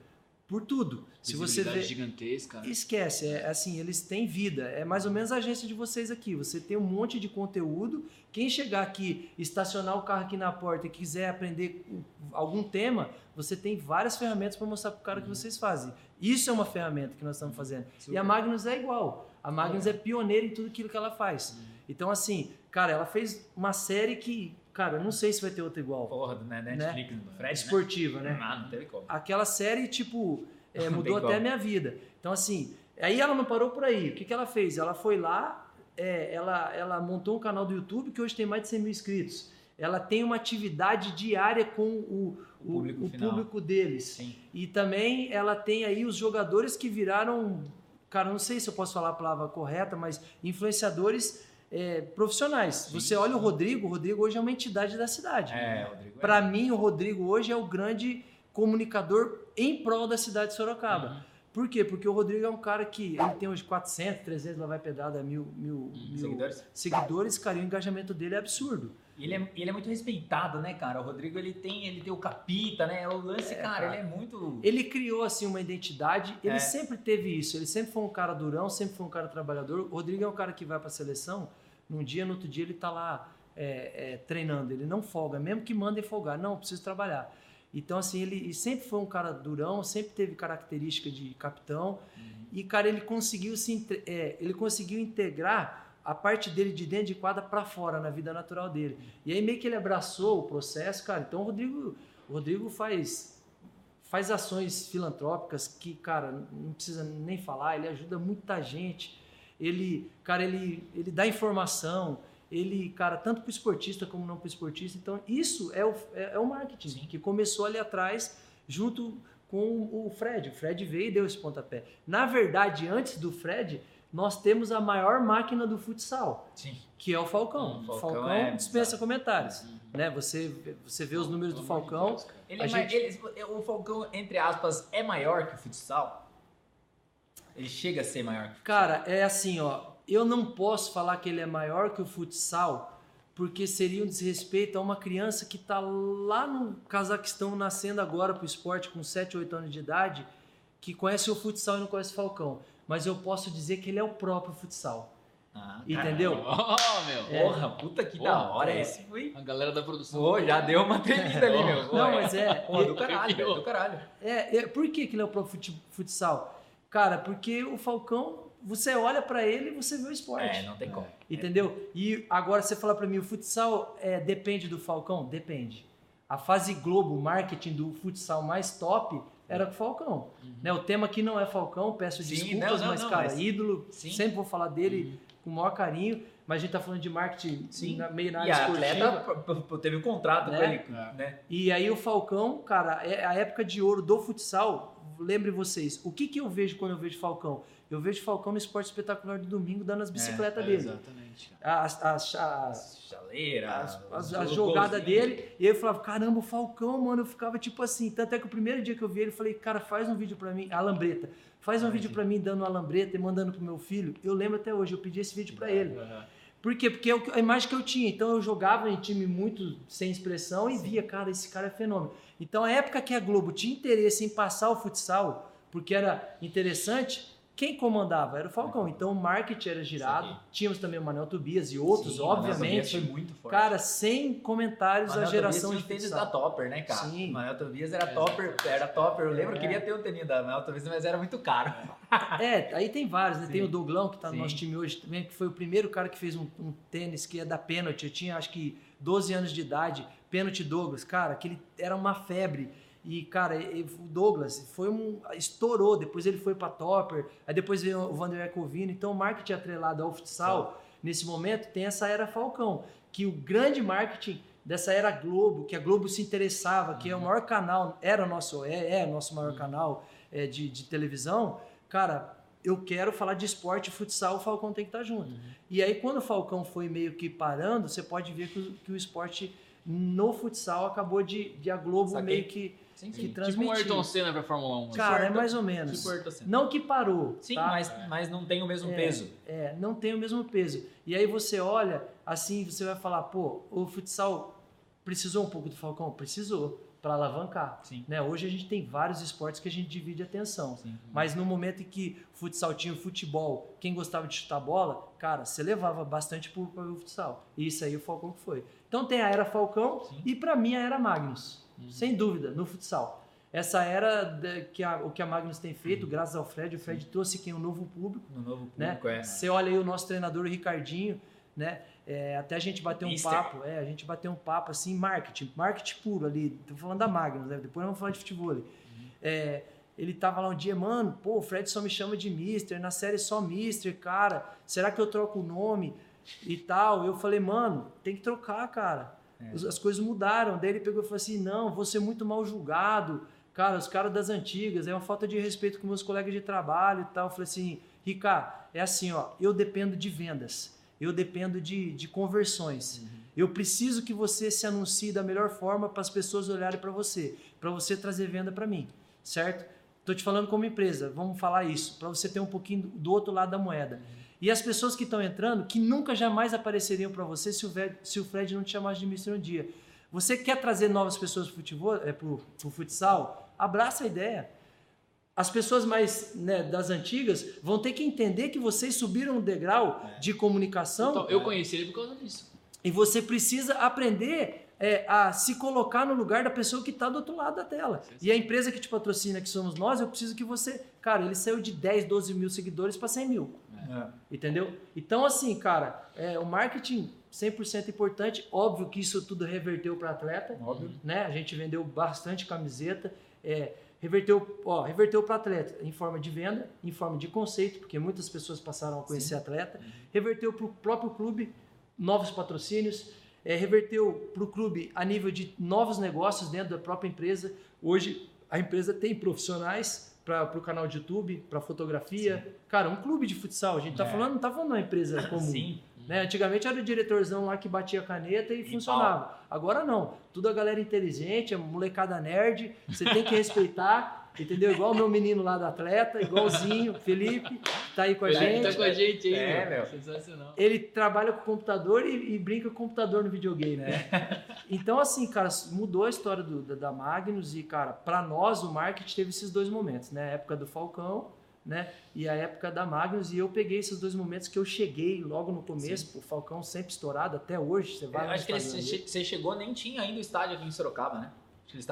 por tudo. Se você vê gigantesca. Esquece, é assim, eles têm vida. É mais ou menos a agência de vocês aqui. Você tem um monte de conteúdo. Quem chegar aqui, estacionar o carro aqui na porta e quiser aprender algum tema, você tem várias ferramentas para mostrar para o cara uhum. que vocês fazem. Isso é uma ferramenta que nós estamos fazendo. Super. E a Magnus é igual. A Magnus é, é pioneira em tudo aquilo que ela faz. Uhum. Então, assim, cara, ela fez uma série que Cara, eu não sei se vai ter outra igual. Porra, né? Netflix né? Fred, né? Esportiva, né? né? Ah, não teve como. Aquela série, tipo, é, mudou até a minha vida. Então, assim, aí ela não parou por aí. O que, que ela fez? Ela foi lá, é, ela, ela montou um canal do YouTube que hoje tem mais de 100 mil inscritos. Ela tem uma atividade diária com o, o, público, o público, deles. Sim. E também ela tem aí os jogadores que viraram, cara, não sei se eu posso falar a palavra correta, mas influenciadores é, profissionais. Sim, Você olha o Rodrigo, o Rodrigo hoje é uma entidade da cidade. É, Rodrigo. Para é. mim, o Rodrigo hoje é o grande comunicador em prol da cidade de Sorocaba. Uhum. Por quê? Porque o Rodrigo é um cara que ele tem hoje 400, 300, lá vai pedrada, mil, mil, uhum. mil seguidores. seguidores, cara, e o engajamento dele é absurdo. E ele é, ele é muito respeitado, né, cara? O Rodrigo, ele tem, ele tem o capita, né? O lance, é, cara, cara, ele é muito... Ele criou, assim, uma identidade. Ele é. sempre teve isso. Ele sempre foi um cara durão, sempre foi um cara trabalhador. O Rodrigo é um cara que vai pra seleção num dia, no outro dia ele está lá é, é, treinando, ele não folga, mesmo que mandem folgar, não, preciso trabalhar. Então, assim, ele sempre foi um cara durão, sempre teve característica de capitão, uhum. e, cara, ele conseguiu, se, é, ele conseguiu integrar a parte dele de dentro de quadra para fora, na vida natural dele. E aí meio que ele abraçou o processo, cara. Então o Rodrigo, o Rodrigo faz faz ações filantrópicas que, cara, não precisa nem falar, ele ajuda muita gente ele, cara, ele, ele dá informação, ele, cara, tanto para o esportista como não para o esportista. Então, isso é o, é, é o marketing, Sim. que começou ali atrás, junto com o Fred. O Fred veio e deu esse pontapé. Na verdade, antes do Fred, nós temos a maior máquina do futsal, Sim. que é o Falcão. Hum, Falcão, Falcão é, dispensa comentários. Uhum. Né? Você, você vê os números do Falcão. ele é gente... ele, o Falcão, entre aspas, é maior que o futsal? Ele chega a ser maior que o futsal? Cara, é assim, ó. Eu não posso falar que ele é maior que o futsal, porque seria um desrespeito a uma criança que está lá no Cazaquistão nascendo agora para o esporte com 7, 8 anos de idade, que conhece o futsal e não conhece o Falcão. Mas eu posso dizer que ele é o próprio futsal. Ah, Entendeu? Oh, meu. É. Porra, puta que Pô, da hora. é. Esse foi. A galera da produção. Pô, já deu uma tremida ali, meu. Não, é. mas é. Pô, do caralho, velho, do caralho. É, é, por que, que ele é o pro fute- futsal? Cara, porque o Falcão, você olha pra ele e você vê o esporte. É, não tem como. Entendeu? E agora você fala pra mim, o futsal é, depende do Falcão? Depende. A fase Globo, marketing do futsal mais top era com o Falcão. Né? O tema aqui não é Falcão, peço Uhum. Sim, desculpas, não, não, mas, não, cara, mas- ídolo, Sim. sempre vou falar dele com o maior carinho, mas a gente tá falando de marketing Sim. na, meio na E área a esportiva. atleta teve um contrato Né? com ele, É. né? E aí o Falcão, cara, é a época de ouro do futsal. Lembrem vocês, o que, que eu vejo quando eu vejo Falcão? Eu vejo Falcão no esporte espetacular do domingo dando as bicicletas É, dele. Exatamente. As, as, as, Chaleira, as, as, jogadas dele. E eu falava, caramba, o Falcão, mano, eu ficava tipo assim. Tanto é que o primeiro dia que eu vi ele, eu falei, cara, faz um vídeo pra mim, a lambreta. Faz um vídeo pra mim dando a lambreta e mandando pro meu filho. Eu lembro até hoje, eu pedi esse vídeo pra ele. Aham. Por quê? Porque é a imagem que eu tinha. Então eu jogava em time muito sem expressão e via, cara, esse cara é fenômeno. Então a época que a Globo tinha interesse em passar o futsal, porque era interessante, quem comandava era o Falcão. Então o marketing era girado. Tínhamos também o Manel Tobias e outros, Sim, o Manuel obviamente. Foi muito forte. Cara, sem comentários Manuel a geração Tobias de tinha o tênis da Topper, né, cara? Sim. O Manuel Tobias era É, topper, era topper. Eu lembro, É. eu queria ter o tênis da Manuel Tobias, mas era muito caro. É, aí tem vários, né? Tem Sim. o Douglão, que tá no Sim. nosso time hoje também, que foi o primeiro cara que fez um, um tênis que é da pênalti. Eu tinha acho que 12 anos de idade, pênalti Douglas, cara, que ele era uma febre. E, cara, o Douglas foi um. estourou, depois ele foi pra Topper, aí depois veio o Vanderlei Covino. Então, o marketing atrelado ao futsal, nesse momento, tem essa era Falcão, que o grande marketing dessa era Globo, que a Globo se interessava, que é o maior canal, era o nosso, é, é o nosso maior canal é, de, de televisão, cara, eu quero falar de esporte e futsal, o Falcão tem que estar junto. E aí, quando o Falcão foi meio que parando, você pode ver que o, que o esporte no futsal acabou de, de a Globo Saquei. meio que, Sim, que sim. Tipo um transmitir. Ayrton Senna pra Fórmula 1. Cara, é mais ou menos. Tipo Ayrton Senna. Não que parou, Sim, tá? mas, mas não tem o mesmo É. peso. É, não tem o mesmo peso. E aí você olha, assim, você vai falar, pô, o futsal precisou um pouco do Falcão? Precisou, para alavancar. Sim. Né? Hoje a gente tem vários esportes que a gente divide a atenção. Sim. Mas no momento em que o futsal tinha o futebol, quem gostava de chutar bola, cara, você levava bastante pro, pro futsal. E isso aí o Falcão que foi. Então tem a era Falcão Sim. e para mim a era Magnus. Sem dúvida, no futsal. Essa era da- que a- o que a Magnus tem feito, graças ao Fred, o Fred trouxe quem um novo público No novo né? público, é. Você olha aí o nosso treinador, o Ricardinho, né? É, até a gente bater um papo, é, a gente bater um papo assim, marketing, marketing puro ali. Tô falando da Magnus, né? Depois vamos falar de futebol. ali. É, ele tava lá um dia, mano, pô, o Fred só me chama de Mister, na série só Mister, cara. Será que eu troco o nome e tal? Eu falei, mano, tem que trocar, cara. É. As coisas mudaram. Daí ele pegou e falou assim: não, vou ser muito mal julgado. Cara, os caras das antigas, é uma falta de respeito com meus colegas de trabalho e tal. Eu falei assim, Rica, é assim, ó, eu dependo de vendas, eu dependo de, de conversões. Eu preciso que você se anuncie da melhor forma para as pessoas olharem para você, para você trazer venda para mim, certo? Estou te falando como empresa, vamos falar isso, para você ter um pouquinho do- do outro lado da moeda. E as pessoas que estão entrando, que nunca jamais apareceriam para você se o, Fred, se o Fred não te chamasse de Mister um dia. Você quer trazer novas pessoas para o futebol, é, pro, pro futsal? Abraça a ideia. As pessoas mais né, das antigas vão ter que entender que vocês subiram um degrau de comunicação Então, eu conheci ele por causa disso. e você precisa aprender é, a se colocar no lugar da pessoa que está do outro lado da tela. E a empresa que te patrocina, que somos nós, eu preciso que você. Cara, ele saiu de 10, 12 mil seguidores para 100 mil. É. Entendeu? Então, assim, cara, é, o marketing 100% importante. Óbvio que isso tudo reverteu para atleta. Óbvio. Né? A gente vendeu bastante camiseta. É, reverteu ó, reverteu para atleta em forma de venda, em forma de conceito, porque muitas pessoas passaram a conhecer atleta. Reverteu para o próprio clube novos patrocínios. É, reverteu para o clube a nível de novos negócios dentro da própria empresa. Hoje a empresa tem profissionais para o canal de YouTube, para fotografia. Cara, um clube de futsal. A gente tá É. falando, não tá falando de uma empresa comum. Sim. Né? Antigamente era o diretorzão lá que batia a caneta e, E funcionava. Agora não. Tudo a galera inteligente, a molecada nerd. Você tem que respeitar, entendeu? Igual o meu menino lá da atleta, igualzinho, Felipe, tá aí com a Ele gente. tá com a gente aí, É, meu. Sensacional. Ele trabalha com computador e, e brinca com computador no videogame, né? Então, assim, cara, mudou a história do- da, da Magnus e, cara, pra nós o marketing teve esses dois momentos, né? A época do Falcão, né? E a época da Magnus, e eu peguei esses dois momentos que eu cheguei logo no começo, o Falcão sempre estourado, até hoje, você vai Eu acho que você chegou, nem tinha ainda o estádio aqui em Sorocaba, né?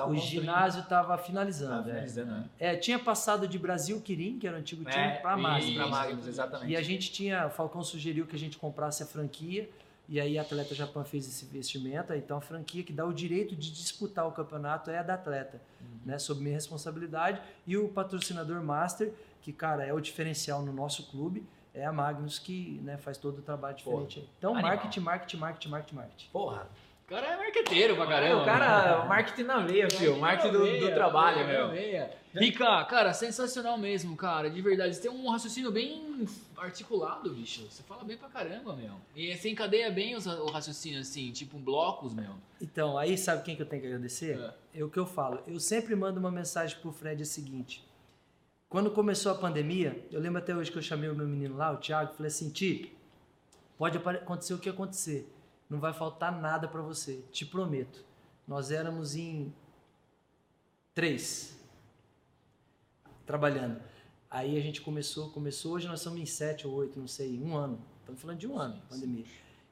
O ginásio estava Tava finalizando, é. finalizando, né? É, tinha passado de Brasil Quirim, que era o antigo time, É, para Magnus. Pra Magnus, exatamente. E a gente tinha, o Falcão sugeriu que a gente comprasse a franquia, e aí a Atleta Japan fez esse investimento, então a franquia que dá o direito de disputar o campeonato é a da Atleta, né, sob minha responsabilidade, e o patrocinador Master, que, cara, é o diferencial no nosso clube, é a Magnus que né, faz todo o trabalho diferente. aí. Então, animal. marketing, marketing, marketing, marketing, marketing. Porra. O cara é marqueteiro pra caramba. o cara, marketing na veia, filho. Marketing do, do trabalho, meu. Rica, cara, sensacional mesmo, cara. De verdade. Você tem um raciocínio bem articulado, bicho. Você fala bem pra caramba, meu. E você encadeia bem os- o raciocínio, assim, tipo blocos, meu. Então, aí sabe quem que eu tenho que agradecer? É. É o que eu falo. Eu sempre mando uma mensagem pro Fred é o seguinte. Quando começou a pandemia, eu lembro até hoje que eu chamei o meu menino lá, o Thiago, e falei assim, Ti, pode acontecer o que acontecer. Não vai faltar nada para você, te prometo. Nós éramos em três trabalhando. Aí a gente começou, começou, hoje nós somos em sete ou oito, não sei, um ano. Estamos falando de um ano, pandemia.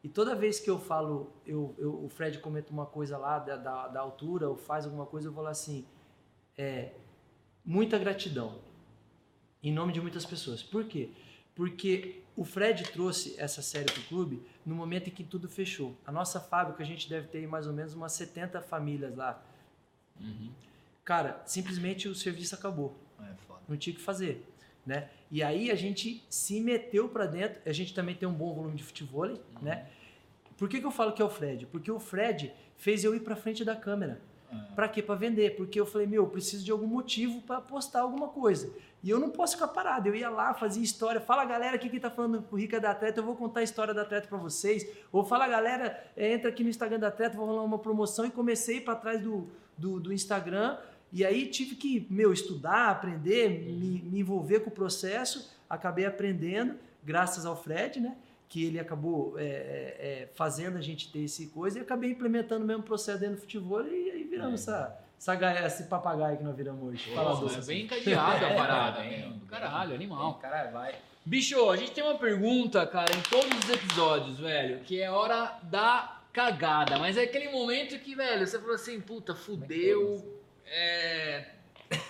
E toda vez que eu falo, eu, eu- o Fred comenta uma coisa lá da, da, da altura, ou faz alguma coisa, eu vou lá assim, é, muita gratidão, em nome de muitas pessoas. Por quê? Porque o Fred trouxe essa série para o clube no momento em que tudo fechou. A nossa fábrica, a gente deve ter mais ou menos umas 70 famílias lá. Cara, simplesmente o serviço acabou É não tinha o que fazer, né? E aí a gente se meteu pra dentro, a gente também tem um bom volume de futebol, né? Por que, que eu falo que é o Fred? Porque o Fred fez eu ir pra frente da câmera. Pra quê? Pra vender. Porque eu falei, meu, eu preciso de algum motivo pra postar alguma coisa. E eu não posso ficar parado. Eu ia lá, fazia história. Fala, galera, aqui que tá falando com o Rica da Atleta, eu vou contar a história da Atleta pra vocês. Ou fala, galera, é, entra aqui no Instagram da Atleta, vou rolar uma promoção. E comecei a ir pra trás do, do, do Instagram. E aí tive que, meu, estudar, aprender, me, me envolver com o processo. Acabei aprendendo, graças ao Fred, né? Que ele acabou é, é, é, fazendo a gente ter esse coisa e acabei implementando o mesmo processo dentro do futebol e aí viramos essa, essa, gaia- esse papagaio que nós viramos hoje. Falador. Pô, é bem encadeado a parada, É, hein? Caralho, animal. Cara, vai. Bicho, a gente tem uma pergunta, cara, em todos os episódios, velho, que é hora da cagada. Mas é aquele momento que, velho, você falou assim, puta, fudeu. É...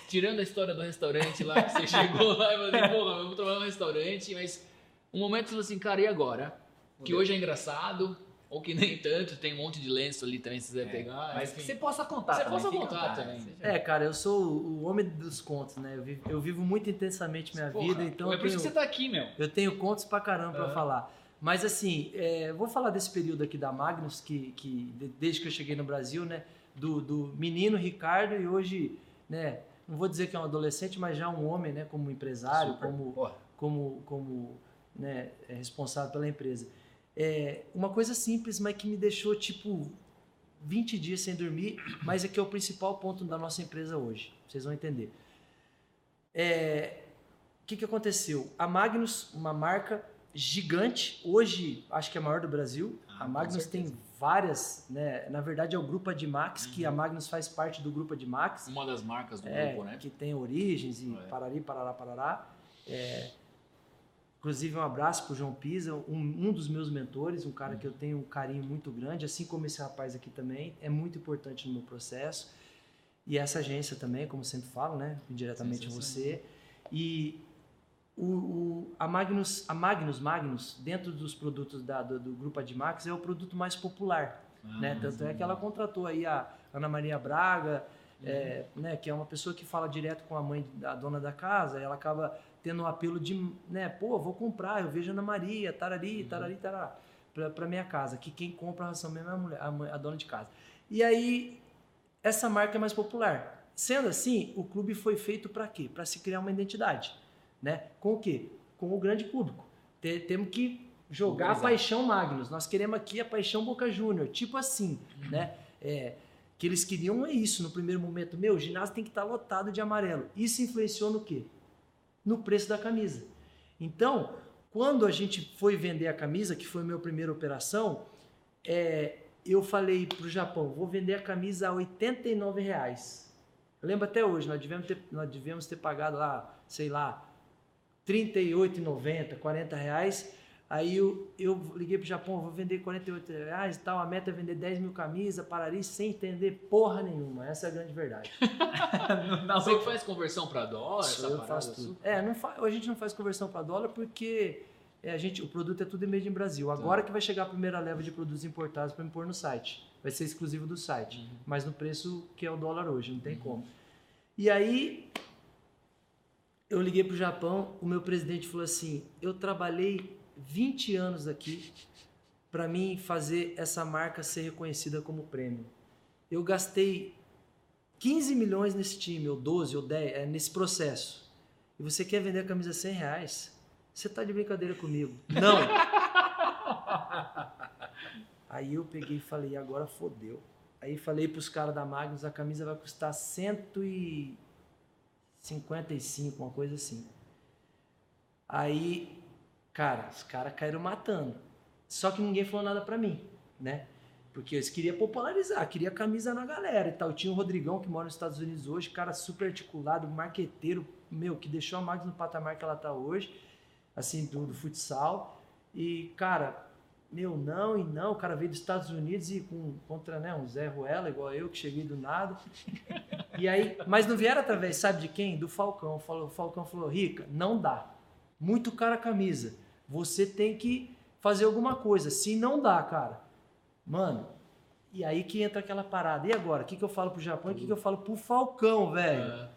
Tirando a história do restaurante lá, que você chegou lá e falou assim, porra, eu vou trabalhar no restaurante, mas um momento você falou assim, cara, e agora? Que hoje é engraçado, ou que nem tanto, tem um monte de lenço ali também se quiser É, pegar. Mas que enfim. você possa contar Você também. possa fica à contar também. É, cara, eu sou o homem dos contos, né? Eu vivo, eu vivo muito intensamente minha Porra, vida, então é eu por isso tenho, que você tá aqui, meu. eu tenho contos pra caramba pra Aham. falar. Mas assim, é, vou falar desse período aqui da Magnus, que, que de- desde que eu cheguei no Brasil, né? Do, do menino Ricardo e hoje, né? Não vou dizer que é um adolescente, mas já um homem, né? Como empresário, Super. como Porra. como, como né, é responsável pela empresa. É uma coisa simples, mas que me deixou tipo 20 dias sem dormir, mas é que é o principal ponto da nossa empresa hoje. Vocês vão entender. É, o que, que aconteceu? A Magnus, uma marca gigante, hoje acho que é a maior do Brasil. Ah, a Magnus tem várias, né? Na verdade é o Grupo Adimax, que a Magnus faz parte do Grupo Adimax. Uma das marcas do É, grupo, né? que tem origens e É. parari, parará, parará. É, inclusive, um abraço pro João Pisa, um, um dos meus mentores, um cara que eu tenho um carinho muito grande, assim como esse rapaz aqui também, é muito importante no meu processo. E essa agência também, como sempre falo, né? Diretamente a você. E o, o- a Magnus, a Magnus, Magnus, dentro dos produtos da- do, do Grupo Adimax, é o produto mais popular né? Tanto é que ela contratou aí a Ana Maria Braga, é, né, que é uma pessoa que fala direto com a mãe da dona da casa, ela acaba tendo um apelo de, né, pô, vou comprar, eu vejo a Ana Maria, tarari, tarari, tarará, pra, pra minha casa, que quem compra a ração mesmo é a, mulher, a, mãe- a dona de casa. E aí, essa marca é mais popular. Sendo assim, o clube foi feito para quê? Para se criar uma identidade, né? Com o quê? Com o grande público. Te- temos que jogar a Pulverizar. paixão Magnus. Nós queremos aqui a paixão Boca Júnior, tipo assim, né? É, que eles queriam é isso no primeiro momento. Meu, o ginásio tem que estar lotado de amarelo. Isso influenciou no quê? No preço da camisa. Então, quando a gente foi vender a camisa, que foi a minha primeira operação, é, eu falei para o Japão, vou vender a camisa a 89 reais. Eu lembro até hoje, nós devemos ter, nós devemos ter pagado lá, sei lá, 38,90, 40 reais. Aí eu, eu liguei pro Japão, vou vender 48 reais e tal, a meta é vender 10 mil camisas, Parari, sem entender porra nenhuma. Essa é a grande verdade. não, Você que faz conversão para dólar, essa eu faço tudo. É, não fa... a gente não faz conversão para dólar porque é, a gente, o produto é tudo made em Brasil. Tá. Agora tá. que vai chegar a primeira leva de produtos importados para me pôr no site. Vai ser exclusivo do site, uhum. mas no preço que é o dólar hoje, não tem uhum. como. E aí eu liguei pro Japão, o meu presidente falou assim: "Eu trabalhei 20 anos aqui para mim fazer essa marca ser reconhecida como prêmio. Eu gastei 15 milhões nesse time, ou 12, ou 10, é, nesse processo. E você quer vender a camisa 100 reais? Você tá de brincadeira comigo. Não! Aí eu peguei e falei, agora fodeu. Aí falei pros caras da Magnus, a camisa vai custar 155, uma coisa assim. Aí Cara, os caras caíram matando. Só que ninguém falou nada para mim, né? Porque eles queriam popularizar, queria camisa na galera e tal. Tinha o Rodrigão que mora nos Estados Unidos hoje, cara super articulado, marqueteiro, meu, que deixou a Magnus no patamar que ela tá hoje, assim, do, do futsal. E, cara, meu, não e não, o cara veio dos Estados Unidos e com, contra né, um Zé Ruela, igual eu, que cheguei do nada. E aí, mas não vieram através, sabe de quem? Do Falcão. O Falcão falou, Rica, não dá. Muito cara a camisa você tem que fazer alguma coisa. Se não dá, cara, mano, e aí que entra aquela parada. E agora? O que, que eu falo pro Japão o que, que eu falo pro Falcão, velho? É.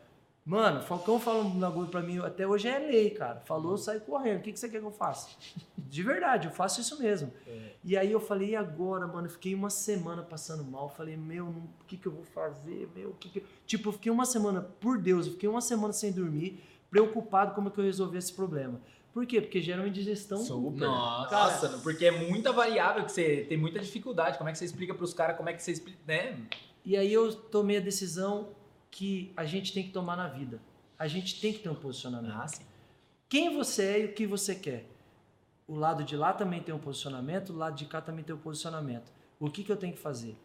Mano, Falcão fala um bagulho pra mim, até hoje é lei, cara. Falou, sai correndo. O que, que você quer que eu faça? De verdade, eu faço isso mesmo. É. E aí eu falei, e agora, mano? Eu fiquei uma semana passando mal. Falei, meu, o que, que eu vou fazer? Meu, o que, que Tipo, eu fiquei uma semana, por Deus, eu fiquei uma semana sem dormir, preocupado como é que eu resolver esse problema. Por quê? Porque gera uma indigestão. Super. Nossa, cara, porque é muita variável que você tem muita dificuldade. Como é que você explica para os caras como é que você explica, né? E aí eu tomei a decisão que a gente tem que tomar na vida. A gente tem que ter um posicionamento. Ah, sim. Quem você é e o que você quer. O lado de lá também tem um posicionamento, o lado de cá também tem um posicionamento. O que, que eu tenho que fazer?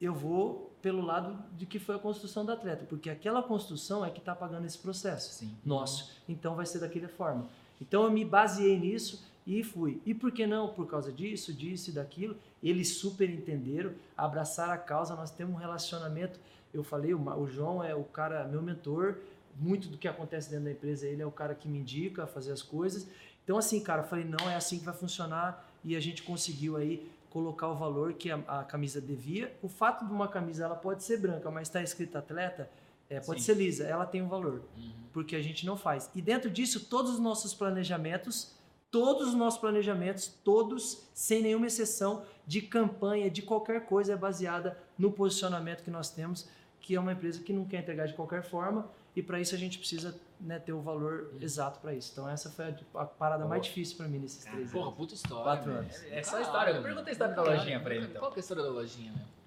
Eu vou pelo lado de que foi a construção da atleta, porque aquela construção é que está pagando esse processo Sim. nosso. Então vai ser daquela forma. Então eu me baseei nisso e fui. E por que não? Por causa disso, disso e daquilo. Eles super entenderam, abraçaram a causa. Nós temos um relacionamento. Eu falei, o João é o cara, meu mentor. Muito do que acontece dentro da empresa, ele é o cara que me indica a fazer as coisas. Então, assim, cara, eu falei, não, é assim que vai funcionar. E a gente conseguiu aí colocar o valor que a, a camisa devia. O fato de uma camisa, ela pode ser branca, mas está escrita atleta, é, pode Sim. ser lisa, ela tem um valor, uhum. porque a gente não faz. E dentro disso, todos os nossos planejamentos, todos os nossos planejamentos, todos, sem nenhuma exceção, de campanha, de qualquer coisa, é baseada no posicionamento que nós temos, que é uma empresa que não quer entregar de qualquer forma, e para isso a gente precisa né, ter o valor uhum. exato para isso. Então essa foi a, a parada mais difícil para mim nesses três Porra, anos. puta história. Quatro anos. É, essa história. Pergunta a história da lojinha para ele. Então. Qual que é a história da lojinha, meu?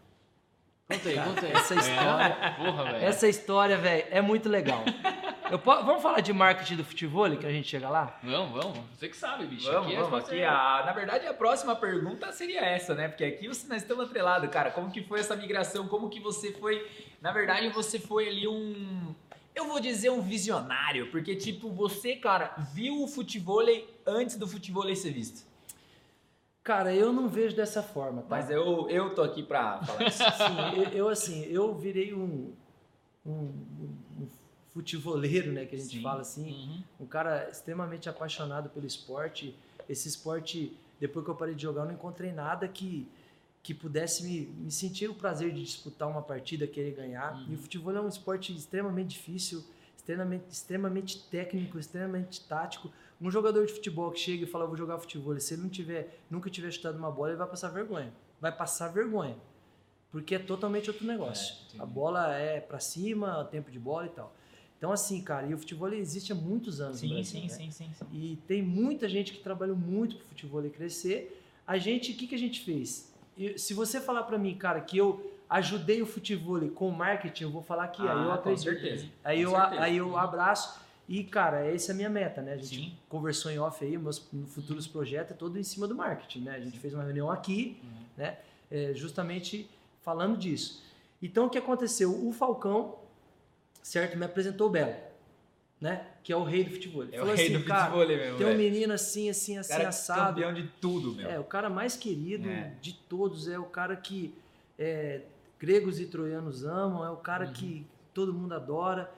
Conta aí, conta aí. Essa história, é. Porra, velho. Essa história, velho, é muito legal. Eu, vamos falar de marketing do futebol que a gente chega lá? Vamos, vamos. Você que sabe, bicho. Vamos, aqui, é vamos, aqui a, na verdade, a próxima pergunta seria essa, né? Porque aqui nós estamos atrelados, cara. Como que foi essa migração? Como que você foi... Na verdade, você foi ali um... Eu vou dizer um visionário, porque, tipo, você, cara, viu o futebol antes do futebol ser visto. Cara, eu não vejo dessa forma, tá? Mas eu, eu tô aqui pra falar isso. Sim, eu, eu, assim, eu virei um, um, um futevoleiro, né, que a gente Sim. fala assim, uhum. um cara extremamente apaixonado pelo esporte. Esse esporte, depois que eu parei de jogar, eu não encontrei nada que, que pudesse me, me sentir o prazer de disputar uma partida, querer ganhar. Uhum. E o futebol é um esporte extremamente difícil, extremamente, extremamente técnico, extremamente tático. Um jogador de futebol que chega e fala, vou jogar futebol, se ele não tiver, nunca tiver chutado uma bola, ele vai passar vergonha. Vai passar vergonha. Porque é totalmente outro negócio. É, a bola é para cima, tempo de bola e tal. Então, assim, cara, e o futebol existe há muitos anos sim, Brasil, sim, né? sim, sim, sim, E tem muita gente que trabalhou muito para o futebol crescer. A gente, o que, que a gente fez? Se você falar para mim, cara, que eu ajudei o futebol com marketing, eu vou falar que ah, aí eu acredito. Com certeza. Aí, com eu, certeza. aí eu abraço. E, cara, essa é a minha meta, né? A gente Sim. conversou em off aí, meus futuros projetos é todo em cima do marketing, né? A gente fez uma reunião aqui, uhum. né? É, justamente falando disso. Então, o que aconteceu? O Falcão, certo, me apresentou o Belo, né? Que é o rei do futebol. Ele É o rei assim, do cara, futebol mesmo, tem um menino assim, assim, assim, cara é assado. campeão de tudo, meu. É, o cara mais querido É. de todos, é o cara que é, gregos e troianos amam, é o cara Uhum. que todo mundo adora.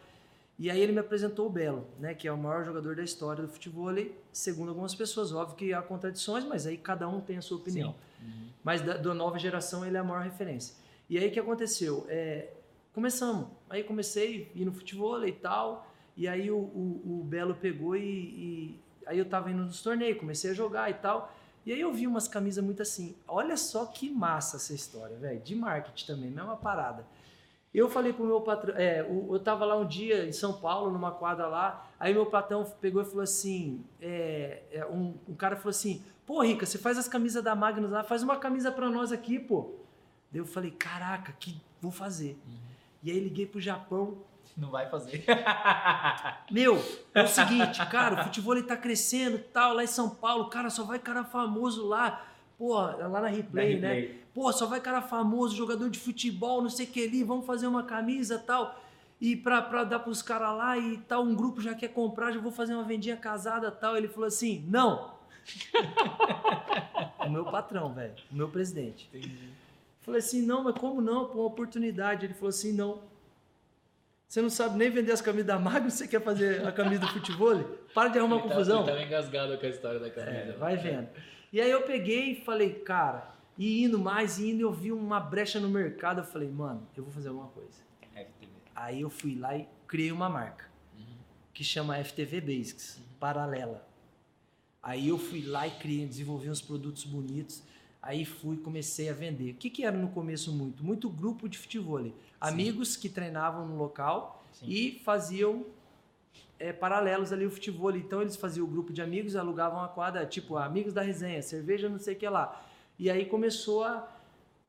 E aí ele me apresentou o Belo, né, que é o maior jogador da história do futebol, segundo algumas pessoas. Óbvio que há contradições, mas aí cada um tem a sua opinião. Uhum. Mas da, da nova geração ele é a maior referência. E aí o que aconteceu? É, começamos. Aí comecei a ir no futebol e tal. E aí o, o, o Belo pegou e, e aí eu tava indo nos torneios, comecei a jogar e tal. E aí eu vi umas camisas muito assim. Olha só que massa essa história, velho. De marketing também, mesma parada. Eu falei pro meu patrão, é, eu tava lá um dia em São Paulo, numa quadra lá, aí meu patrão pegou e falou assim, é, é, um, um cara falou assim, pô Rica, você faz as camisas da Magnus lá, faz uma camisa pra nós aqui, pô. Daí eu falei, caraca, que vou fazer. E aí liguei pro Japão, Não vai fazer. meu, é o seguinte, cara, o futebol ele tá crescendo tal, lá em São Paulo, cara, só vai cara famoso lá, pô, lá na replay, Da né? replay. Pô, só vai cara famoso, jogador de futebol, não sei o que ali, vamos fazer uma camisa tal. E pra, pra dar pros caras lá e tal, um grupo já quer comprar, já vou fazer uma vendinha casada tal. Ele falou assim: não. o meu patrão, velho, o meu presidente. Falei assim: não, mas como não? Pô, uma oportunidade. Ele falou assim: não. Você não sabe nem vender as camisas da Magno, você quer fazer a camisa do futebol? Para de arrumar Ele tá- confusão. Ele tava engasgado com a história da camisa. É, vai vendo. E aí eu peguei e falei, cara, e indo mais, e indo, eu vi uma brecha no mercado. Eu falei, mano, eu vou fazer alguma coisa. FTV. Aí eu fui lá e criei uma marca que chama FTV Basics, paralela. Aí eu fui lá e criei, desenvolvi uns produtos bonitos. Aí fui, comecei a vender. O que, que era no começo muito? Muito grupo de futebol. Amigos que treinavam no local Sim. e faziam é, paralelos ali o futebol. Então eles faziam o grupo de amigos, alugavam a quadra, tipo, amigos da resenha, cerveja, não sei o que lá. E aí começou a.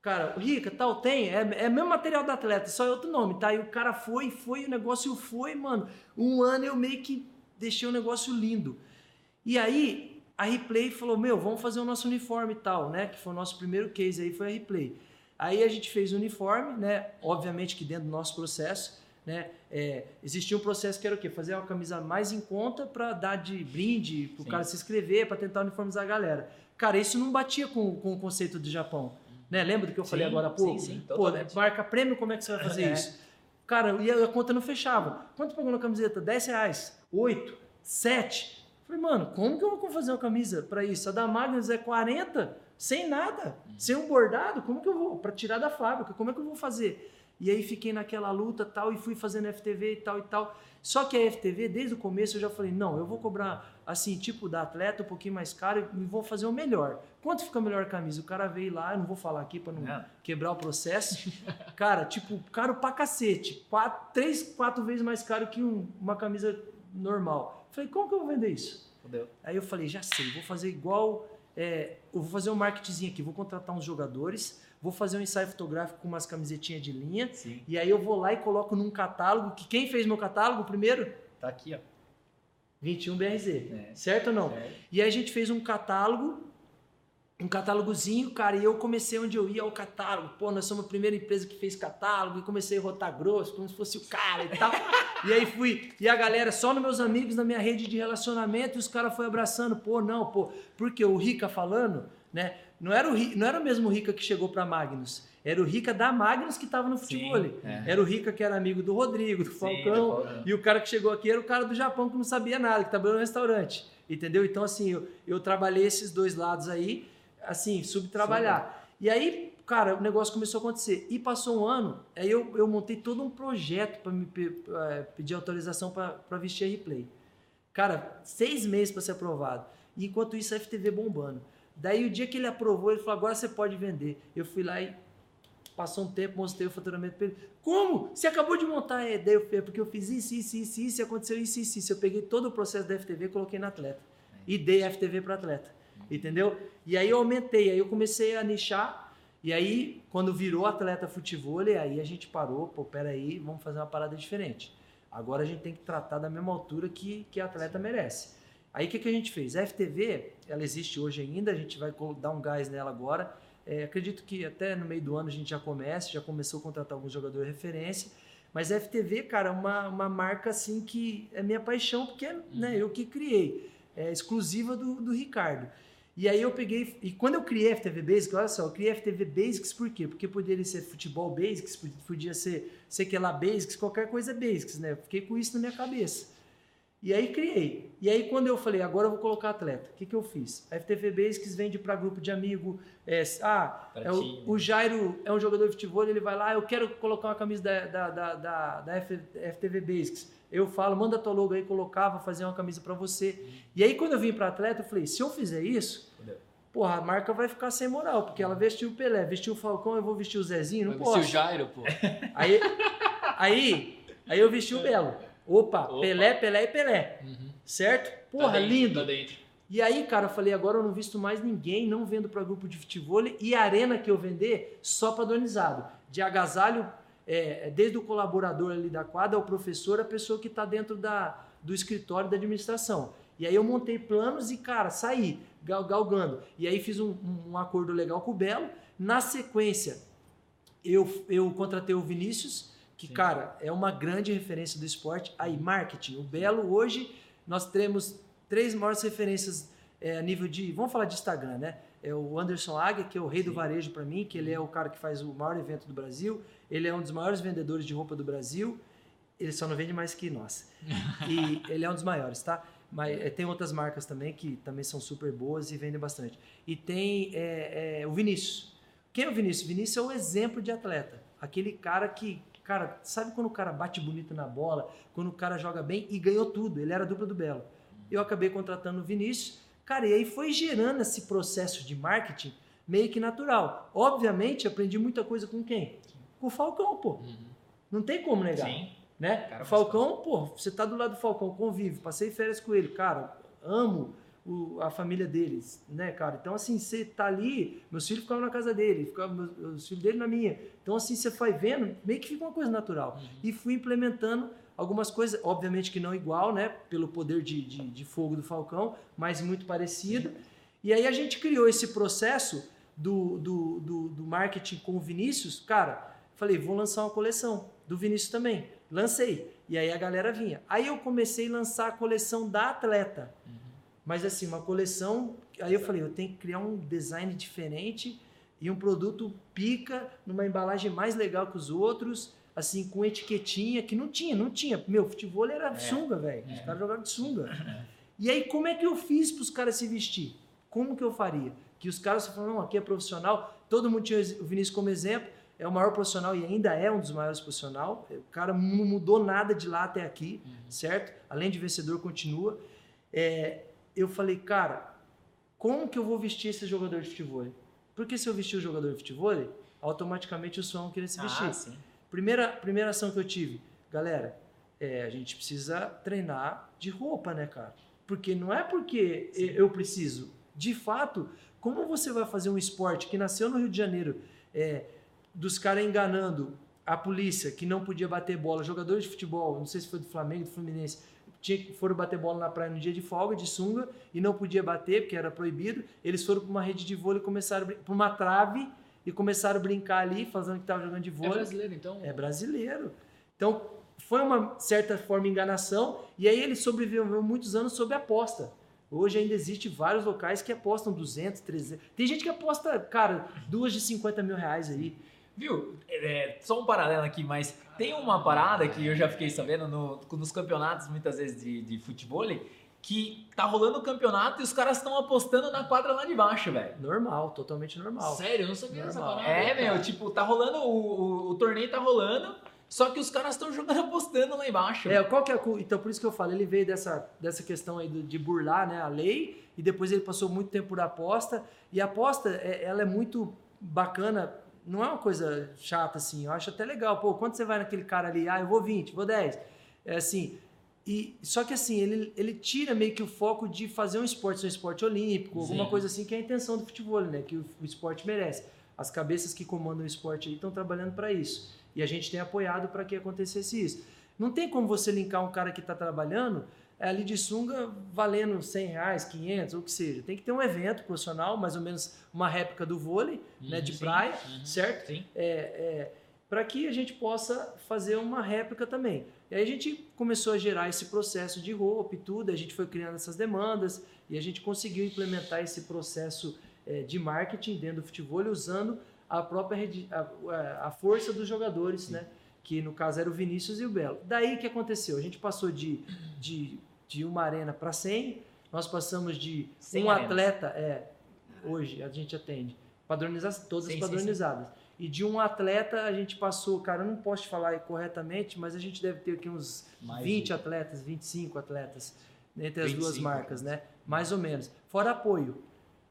Cara, Rica, tal, tem, é, é mesmo material do atleta, só é outro nome, tá? E o cara foi, foi, o negócio foi, mano. Um ano eu meio que deixei o negócio lindo. E aí a Replay falou: Meu, vamos fazer o nosso uniforme e tal, né? Que foi o nosso primeiro case aí, foi a Replay. Aí a gente fez o uniforme, né? Obviamente que dentro do nosso processo, né? É, existia um processo que era o quê? Fazer uma camisa mais em conta para dar de brinde, pro Sim. cara se inscrever, para tentar uniformizar a galera. Cara, isso não batia com, com o conceito do Japão. Né? Lembra do que eu falei Sim, agora há pouco? sim, sim, Pô, marca prêmio, como é que você vai fazer É. isso? Cara, e a conta não fechava. Quanto pagou na camiseta? 10 reais, 8, 7. Falei, mano, como que eu vou fazer uma camisa para isso? A da Magnus é 40, sem nada, sem um bordado, como que eu vou? Para tirar da fábrica, como é que eu vou fazer? E aí fiquei naquela luta tal, e fui fazendo FTV e tal e tal. Só que a FTV, desde o começo, eu já falei, não, eu vou cobrar, assim, tipo da atleta, um pouquinho mais caro e vou fazer o melhor. Quanto fica a melhor camisa? O cara veio lá, eu não vou falar aqui para não Não. quebrar o processo. Cara, tipo, caro pra cacete. Quatro, três, quatro vezes mais caro que um- uma camisa normal. Falei, como que eu vou vender isso? Fudeu. Aí eu falei, já sei, vou fazer igual. é, eu vou fazer um marketing aqui, vou contratar uns jogadores, vou fazer um ensaio fotográfico com umas camisetinhas de linha. Sim. E aí eu vou lá e coloco num catálogo, que quem fez meu catálogo primeiro? Tá aqui, ó. 21 BRZ. É. Certo ou não? E aí a gente fez um catálogo, um catálogozinho, cara, e eu comecei onde eu ia ao catálogo. Pô, nós somos a primeira empresa que fez catálogo, e comecei a rotar grosso, como se fosse o cara e tal. e aí fui, e a galera, só nos meus amigos, na minha rede de relacionamento, e os caras foram abraçando, pô, não, pô, porque o Rica falando, né, não era o, não era o mesmo Rica que chegou pra Magnus, era o Rica da Magnus que tava no Sim, futebol. é. Era o Rica que era amigo do Rodrigo, do Sim, Falcão, Falcão. e o cara que chegou aqui era o cara do Japão que não sabia nada, que trabalhou no restaurante. Entendeu? Então, assim, eu, eu trabalhei esses dois lados aí, assim, subtrabalhar. E aí, cara, o negócio começou a acontecer. E passou um ano, aí eu, eu montei todo um projeto para me pe- eh, pedir autorização para vestir a replay. Cara, seis meses para ser aprovado. E enquanto isso, a FTV bombando. Daí, o dia que ele aprovou, ele falou: agora você pode vender. Eu fui lá e passou um tempo, mostrei o faturamento para ele. Como? Você acabou de montar? É, daí eu falei, porque eu fiz isso, isso, isso, isso, e aconteceu isso, isso, isso. Eu peguei todo o processo da FTV e coloquei na atleta. E dei FTV para atleta. Entendeu? E aí eu aumentei, aí eu comecei a nichar. E aí, quando virou atleta futebol, aí a gente parou, pô, peraí, vamos fazer uma parada diferente. Agora a gente tem que tratar da mesma altura que, que a atleta merece. Aí o que, que a gente fez? A FTV, ela existe hoje ainda, a gente vai dar um gás nela agora. É, acredito que até no meio do ano a gente já comece, já começou a contratar alguns jogadores de referência. Mas a FTV, cara, é uma, uma marca assim que é minha paixão, porque é né, eu que criei. É exclusiva do, do Ricardo. E aí eu peguei, e quando eu criei FTV Basics, olha só, eu criei FTV Basics por quê? Porque poderia ser futebol Basics, podia ser, sei que lá Basics, qualquer coisa Basics, né? Eu fiquei com isso na minha cabeça. E aí criei. E aí quando eu falei, agora eu vou colocar atleta, o que, que eu fiz? A FTV Basics vende para grupo de amigo. É, ah, é o, o, Jairo é um jogador de futebol, ele vai lá, eu quero colocar uma camisa da, da, da, da, da FTV Basics. Eu falo, manda tua logo aí, colocava, fazia uma camisa para você. E aí quando eu vim para atleta, eu falei, se eu fizer isso, porra, a marca vai ficar sem moral, porque ela vestiu o Pelé, vestiu o Falcão, eu vou vestir o Zezinho, não vai posso. Vestiu o Jairo, pô. Aí, aí, aí eu vesti o Belo. Opa, Opa, Pelé, Pelé e Pelé. Uhum. Certo? Porra, tá dentro, lindo. Tá e aí, cara, eu falei, agora eu não visto mais ninguém, não vendo para grupo de futebol e a arena que eu vender só padronizado. De agasalho, é, desde o colaborador ali da quadra, o professor, a pessoa que está dentro da, do escritório da administração. E aí eu montei planos e, cara, saí gal, galgando. E aí fiz um, um, acordo legal com o Belo. Na sequência, eu, eu contratei o Vinícius, que, Sim. cara, é uma grande referência do esporte. Aí, marketing. O Belo, hoje, nós temos três maiores referências é, a nível de. Vamos falar de Instagram, né? É o Anderson Águia, que é o rei Sim. do varejo para mim, que ele é o cara que faz o maior evento do Brasil. Ele é um dos maiores vendedores de roupa do Brasil. Ele só não vende mais que nós. E ele é um dos maiores, tá? Mas é, tem outras marcas também que também são super boas e vendem bastante. E tem é, é, o Vinícius. Quem é o Vinícius? Vinícius é o exemplo de atleta. Aquele cara que Cara, sabe quando o cara bate bonito na bola, quando o cara joga bem e ganhou tudo? Ele era dupla do Belo. Eu acabei contratando o Vinícius. Cara, e aí foi gerando esse processo de marketing meio que natural. Obviamente, aprendi muita coisa com quem? Com o Falcão, pô. Uhum. Não tem como negar. Sim. Né? Cara, Falcão, pô, você tá do lado do Falcão, convive, passei férias com ele, cara, amo o, a família deles, né, cara? Então, assim, você tá ali, meus filhos ficavam na casa dele, ficavam, os filhos dele na minha. Então, assim, você vai vendo, meio que fica uma coisa natural. Uhum. E fui implementando algumas coisas, obviamente que não igual, né, pelo poder de, de, de fogo do Falcão, mas muito parecido. Uhum. E aí a gente criou esse processo do, do, do, do marketing com o Vinícius. Cara, falei, vou lançar uma coleção do Vinícius também. Lancei. E aí a galera vinha. Aí eu comecei a lançar a coleção da atleta. Uhum. Mas assim, uma coleção. Aí eu falei, eu tenho que criar um design diferente e um produto pica, numa embalagem mais legal que os outros, assim, com etiquetinha, que não tinha, não tinha. Meu, futebol era é, sunga, velho. É. Os caras jogavam de sunga. É. E aí, como é que eu fiz para os caras se vestir? Como que eu faria? Que os caras falaram, não, aqui é profissional. Todo mundo tinha o Vinícius como exemplo. É o maior profissional e ainda é um dos maiores profissionais. O cara não mudou nada de lá até aqui, uhum. certo? Além de vencedor, continua. É, eu falei, cara, como que eu vou vestir esse jogador de futebol? Porque se eu vestir o jogador de futebol, automaticamente os fãs vão querer se vestir. Ah, sim. Primeira, primeira ação que eu tive, galera, é, a gente precisa treinar de roupa, né, cara? Porque não é porque sim. eu preciso. De fato, como você vai fazer um esporte que nasceu no Rio de Janeiro, é, dos caras enganando a polícia que não podia bater bola, jogadores de futebol, não sei se foi do Flamengo, do Fluminense, tinha, foram bater bola na praia no dia de folga, de sunga, e não podia bater porque era proibido. Eles foram para uma rede de vôlei, começaram para uma trave e começaram a brincar ali, fazendo que estava jogando de vôlei. É brasileiro, então? É brasileiro. Então, foi uma certa forma enganação, e aí ele sobreviveu muitos anos sob aposta. Hoje ainda existe vários locais que apostam 200, 300. Tem gente que aposta, cara, duas de 50 mil reais aí. Viu? É, só um paralelo aqui, mas tem uma parada que eu já fiquei sabendo no, nos campeonatos, muitas vezes, de, de futebol, que tá rolando o campeonato e os caras estão apostando na quadra lá de baixo, velho. Normal, totalmente normal. Sério? Eu não sabia dessa parada. É, meu, tipo, tá rolando, o, o, o torneio tá rolando, só que os caras estão jogando apostando lá embaixo. É, qual que é a, Então, por isso que eu falo, ele veio dessa, dessa questão aí de burlar né, a lei, e depois ele passou muito tempo por aposta, e a aposta, é, ela é muito bacana não é uma coisa chata assim. Eu acho até legal. Pô, quando você vai naquele cara ali, ah, eu vou 20, vou 10. É assim. E, só que assim, ele, ele tira meio que o foco de fazer um esporte, um esporte olímpico, alguma Sim. coisa assim, que é a intenção do futebol, né? Que o, o esporte merece. As cabeças que comandam o esporte aí estão trabalhando para isso. E a gente tem apoiado para que acontecesse isso. Não tem como você linkar um cara que está trabalhando ali de sunga valendo 100 reais, 500, ou o que seja. Tem que ter um evento profissional, mais ou menos uma réplica do vôlei, uhum, né, de sim, praia, uhum, certo? Sim. É, é, para que a gente possa fazer uma réplica também. E aí a gente começou a gerar esse processo de roupa e tudo, a gente foi criando essas demandas e a gente conseguiu implementar esse processo é, de marketing dentro do futebol usando a própria a, a, força dos jogadores, né? Que no caso era o Vinícius e o Belo. Daí que aconteceu? A gente passou de, de, de uma arena para 100, nós passamos de um arenas. atleta, é, hoje a gente atende, padronizadas, todas sim, padronizadas. Sim, sim. E de um atleta a gente passou, cara, eu não posso te falar corretamente, mas a gente deve ter aqui uns Mais 20 de... atletas, 25 atletas entre as 25, duas marcas, né? Mais ou menos. Fora apoio.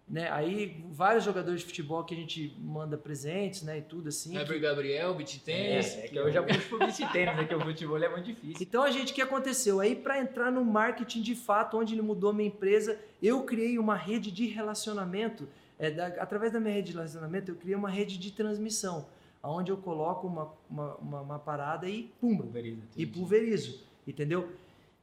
Né? Aí vários jogadores de futebol que a gente manda presentes, né? E tudo assim. Weber que... Gabriel, beat tênis. É, é, que eu já puxo pro beat tênis, né? Que o futebol é muito difícil. Então a gente, o que aconteceu? Aí para entrar no marketing de fato, onde ele mudou a minha empresa, eu criei uma rede de relacionamento é, da, através da minha rede de relacionamento, eu criei uma rede de transmissão, onde eu coloco uma, uma, uma, uma parada e pum, pulverizo, e pulverizo, entendeu?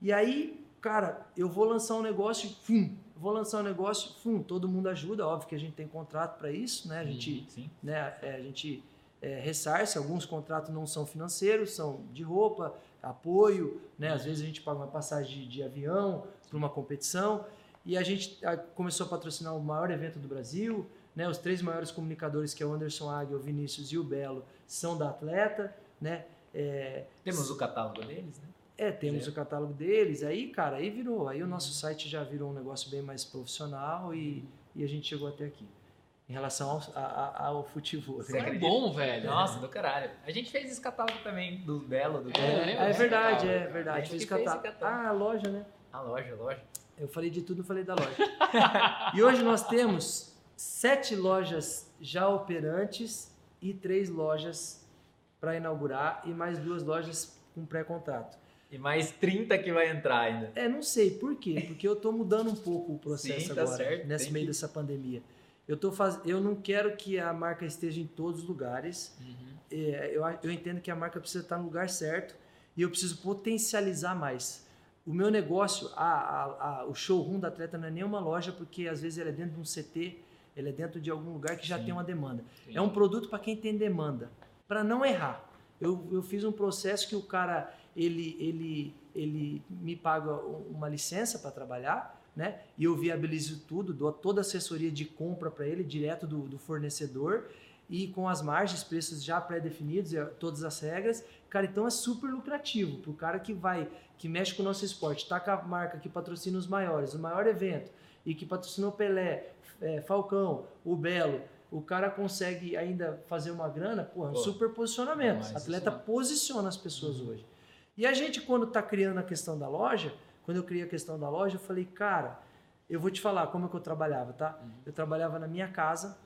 E aí, cara, eu vou lançar um negócio, fum, vou lançar um negócio, fum, todo mundo ajuda, óbvio que a gente tem contrato para isso, né? A gente, sim, sim. Né, é, a gente é, ressarce, alguns contratos não são financeiros, são de roupa, apoio, né? Às vezes a gente paga uma passagem de, de avião para uma competição. E a gente começou a patrocinar o maior evento do Brasil, né? Os três maiores comunicadores, que é o Anderson Águia, o Vinícius e o Belo, são da atleta, né? É, temos o catálogo deles, né? É, temos é. o catálogo deles. Aí, cara, aí virou. Aí o nosso uhum. site já virou um negócio bem mais profissional e, e a gente chegou até aqui. Em relação ao, a, ao futebol. Isso é bom, velho. Nossa, do caralho. A gente fez esse catálogo também, do Belo, do É, é, é verdade, é verdade. Fez catálogo. catálogo. Ah, a loja, né? A loja, a loja. Eu falei de tudo, falei da loja. e hoje nós temos sete lojas já operantes e três lojas para inaugurar e mais duas lojas com pré-contrato. E mais 30 que vai entrar ainda. É, não sei por quê, porque eu estou mudando um pouco o processo Sim, tá agora, certo, nesse meio que... dessa pandemia. Eu, tô faz... eu não quero que a marca esteja em todos os lugares. Uhum. É, eu, eu entendo que a marca precisa estar no lugar certo e eu preciso potencializar mais. O meu negócio, a, a, a, o showroom da atleta não é nenhuma loja, porque às vezes ele é dentro de um CT, ele é dentro de algum lugar que já Sim. tem uma demanda. Sim. É um produto para quem tem demanda, para não errar. Eu, eu fiz um processo que o cara ele, ele, ele me paga uma licença para trabalhar, né? E eu viabilizo tudo, dou toda a assessoria de compra para ele direto do, do fornecedor e com as margens, preços já pré-definidos, todas as regras. Cara, então é super lucrativo para o cara que vai, que mexe com o nosso esporte, tá com a marca que patrocina os maiores, o maior evento, e que patrocinou Pelé, é, Falcão, o Belo, o cara consegue ainda fazer uma grana, porra, um super posicionamento. O atleta posiciona as pessoas uhum. hoje. E a gente, quando está criando a questão da loja, quando eu criei a questão da loja, eu falei, cara, eu vou te falar como é que eu trabalhava, tá? Uhum. Eu trabalhava na minha casa,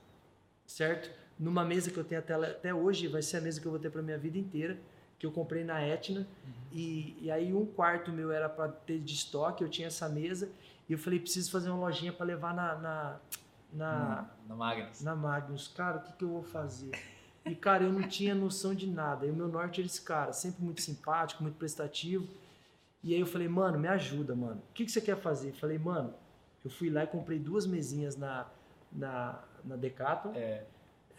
certo? numa mesa que eu tenho até, até hoje, vai ser a mesa que eu vou ter para minha vida inteira, que eu comprei na Etna. Uhum. E, e aí um quarto meu era para ter de estoque, eu tinha essa mesa. E eu falei, preciso fazer uma lojinha para levar na... Na, na, na Magnus. Na Magnus. Cara, o que, que eu vou fazer? E, cara, eu não tinha noção de nada. E o meu norte era esse cara, sempre muito simpático, muito prestativo. E aí eu falei, mano, me ajuda, mano. O que, que você quer fazer? Eu falei, mano, eu fui lá e comprei duas mesinhas na, na, na Decathlon. É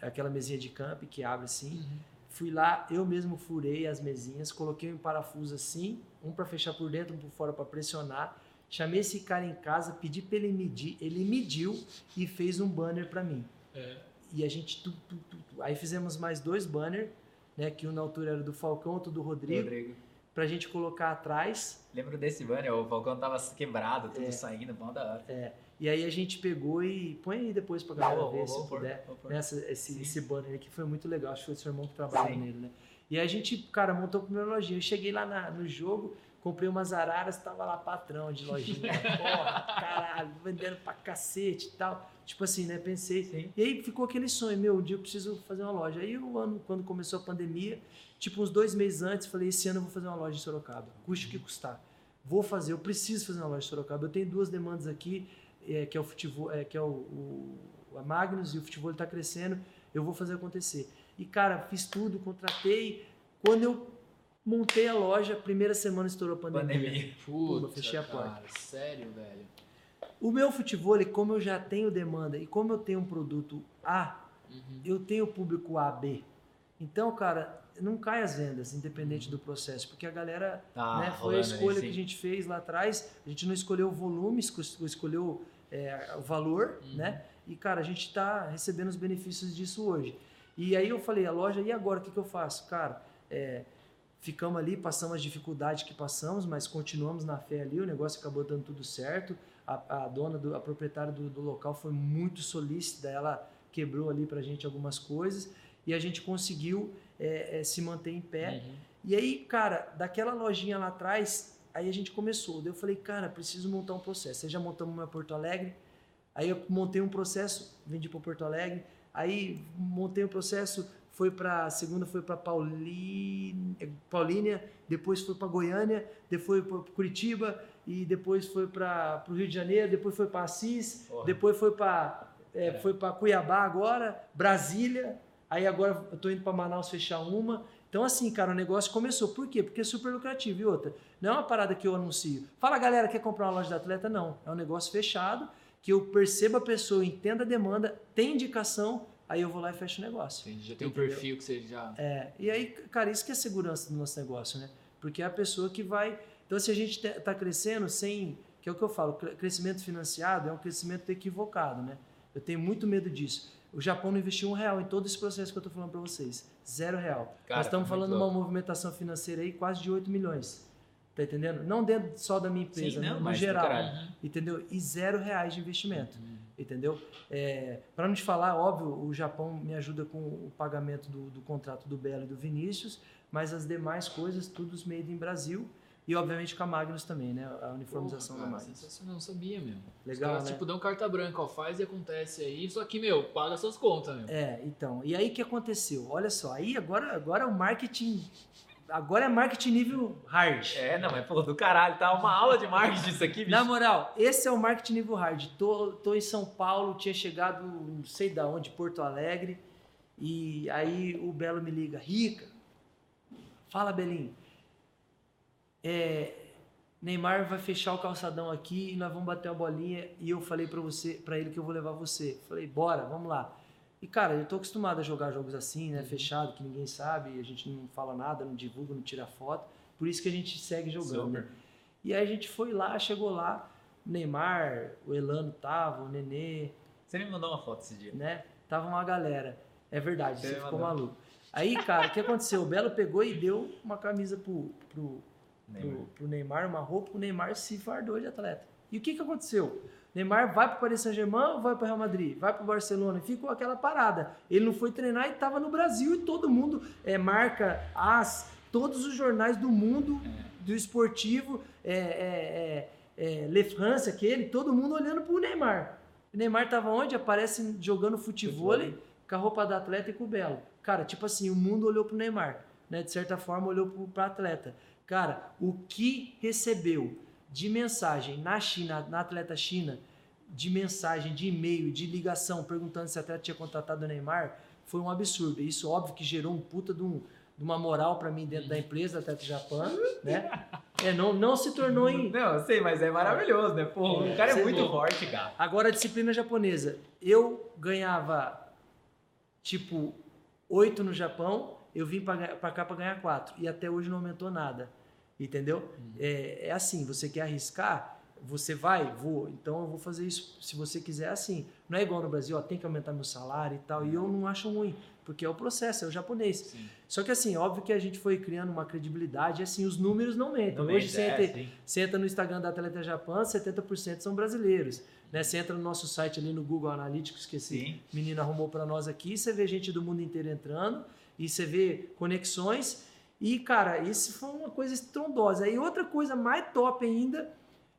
aquela mesinha de camp que abre assim. Uhum. Fui lá, eu mesmo furei as mesinhas, coloquei um parafuso assim, um para fechar por dentro, um por fora para pressionar. Chamei esse cara em casa, pedi para ele medir, ele mediu e fez um banner para mim. É. E a gente tu, tu, tu, aí fizemos mais dois banners, né, que um na altura era do Falcão, outro do Rodrigo. Rodrigo. Pra gente colocar atrás. Lembro desse banner, o Falcão tava quebrado, tudo é. saindo, bom da hora. É. E aí a gente pegou e põe aí depois pra galera ver, se puder. Nessa, esse, esse banner aqui foi muito legal, acho que foi o seu irmão que trabalhou nele, né? E aí a gente, cara, montou a primeira lojinha. Eu cheguei lá na, no jogo, comprei umas araras, tava lá patrão de lojinha. Porra, caralho, vendendo pra cacete e tal. Tipo assim, né? Pensei. Sim. E aí ficou aquele sonho, meu, um dia eu preciso fazer uma loja. Aí o ano, quando começou a pandemia, tipo uns dois meses antes, falei, esse ano eu vou fazer uma loja em Sorocaba. Custe o que custar. Vou fazer, eu preciso fazer uma loja em Sorocaba. Eu tenho duas demandas aqui é, que é o futebol, é, que é o, o, a Magnus e o futebol está crescendo, eu vou fazer acontecer. E cara, fiz tudo, contratei. Quando eu montei a loja, primeira semana estourou a pandemia. Pandemia. Puta, fechei a porta. Cara, sério, velho. O meu futebol, como eu já tenho demanda e como eu tenho um produto A, uhum. eu tenho público A, B. Então, cara, não cai as vendas, independente do processo, porque a galera Tá né, foi a aí, escolha sim. que a gente fez lá atrás. A gente não escolheu o volume, esco- escolheu é, o valor, Uhum. né? E, cara, a gente está recebendo os benefícios disso hoje. E aí eu falei, a loja, e agora o que, que eu faço? Cara, é, ficamos ali, passamos as dificuldades que passamos, mas continuamos na fé ali, o negócio acabou dando tudo certo. A, a dona, do, a proprietária do, do local foi muito solícita, ela quebrou ali pra gente algumas coisas e a gente conseguiu é, é, se manter em pé. Uhum. E aí, cara, daquela lojinha lá atrás, aí a gente começou. Daí eu falei, cara, preciso montar um processo. Aí já montamos uma Porto Alegre. Aí eu montei um processo, vendi para Porto Alegre. Aí montei um processo, foi para segunda foi para Paulínia, Paulínia, depois foi para Goiânia, depois foi para Curitiba e depois foi para o Rio de Janeiro, depois foi para Assis, Porra. depois foi para é, É. foi para Cuiabá agora, Brasília. Aí agora eu tô indo para Manaus fechar uma. Então, assim, cara, o negócio começou. Por quê? Porque é super lucrativo. E outra, não é uma parada que eu anuncio. Fala, galera, quer comprar uma loja de atleta? Não. É um negócio fechado, que eu perceba a pessoa, entenda a demanda, tem indicação, aí eu vou lá e fecho o negócio. Entendi, já tem um Entendeu? perfil que você já. É, e aí, cara, isso que é segurança do nosso negócio, né? Porque é a pessoa que vai. Então, se a gente está crescendo sem. Que é o que eu falo, cre- crescimento financiado é um crescimento equivocado, né? Eu tenho muito medo disso. O Japão não investiu um real em todo esse processo que eu estou falando para vocês. Zero real. Cara, Nós estamos falando de uma movimentação financeira aí quase de 8 milhões. Tá entendendo? Não dentro só da minha empresa, Sim, né? não, no mas do geral. caralho. Entendeu? E zero reais de investimento entendeu? É, para não te falar, óbvio, o Japão me ajuda com o pagamento do, do contrato do Belo e do Vinícius, mas as demais coisas, tudo made em Brasil e obviamente com a Magnus também, né? A uniformização Porra, da cara, Magnus. sensacional, não sabia, meu. Os Legal, caras, né? tipo, dão carta branca, ó, faz e acontece aí. Só que, meu, paga suas contas, meu. É, então. E aí o que aconteceu? Olha só, aí agora, agora o marketing. Agora é marketing nível hard. É, não, mas pô, do caralho, tá uma aula de marketing isso aqui, bicho. Na moral, esse é o marketing nível hard. Tô, tô em São Paulo, tinha chegado não sei da onde, Porto Alegre, e aí o Belo me liga, Rica, fala Belinho, é, Neymar vai fechar o calçadão aqui e nós vamos bater uma bolinha e eu falei pra você, para ele que eu vou levar você. Falei, bora, vamos lá. E cara, eu tô acostumado a jogar jogos assim, né, fechado, que ninguém sabe, a gente não fala nada, não divulga, não tira foto. Por isso que a gente segue jogando. né? E aí a gente foi lá, chegou lá, o Neymar, o Elano tava, o Nenê, Você me mandou uma foto esse dia. né? Tava uma galera. É verdade, Você você ficou maluco. Aí, cara, o que aconteceu? O Belo pegou e deu uma camisa pro, pro, Neymar. pro, pro Neymar, uma roupa, o Neymar se fardou de atleta. E o que que aconteceu? Neymar vai pro Paris Saint-Germain ou vai pro Real Madrid? Vai pro Barcelona? E ficou aquela parada. Ele não foi treinar e tava no Brasil e todo mundo, é, marca, as, todos os jornais do mundo, do esportivo, é, é, é, é, Le France, aquele, todo mundo olhando pro Neymar. O Neymar tava onde? Aparece jogando futebol, com a roupa da atleta e com o Belo. Cara, tipo assim, o mundo olhou pro Neymar, né? De certa forma, olhou pro, pro atleta. Cara, o que recebeu de mensagem na China, na atleta China, de mensagem, de e-mail, de ligação, perguntando se a atleta tinha contratado o Neymar, foi um absurdo. Isso, óbvio, que gerou um puta de, um- de uma moral para mim dentro da empresa, da Atleta Japão, né? É, não, não se tornou em... Não, sei, mas é maravilhoso, né? Pô, É, o cara é você muito forte, cara. Agora, a disciplina japonesa. Eu ganhava, tipo, oito no Japão, eu vim para cá para ganhar quatro. E até hoje não aumentou nada. Entendeu? É, é assim, você quer arriscar, você vai, vou. Então eu vou fazer isso, se você quiser, assim. Não é igual no Brasil, ó, tem que aumentar meu salário e tal. E eu não acho ruim, porque é o processo, é o japonês. Sim. Só que assim, óbvio que a gente foi criando uma credibilidade, assim, os números não mentem. Não Hoje mente, você, é, entra, você entra no Instagram da Atleta Japan, 70% são brasileiros. Né? Você entra no nosso site ali no Google Analytics, que esse Sim. menino arrumou para nós aqui, você vê gente do mundo inteiro entrando, e você vê conexões. E, cara, isso foi uma coisa estrondosa. E outra coisa mais top ainda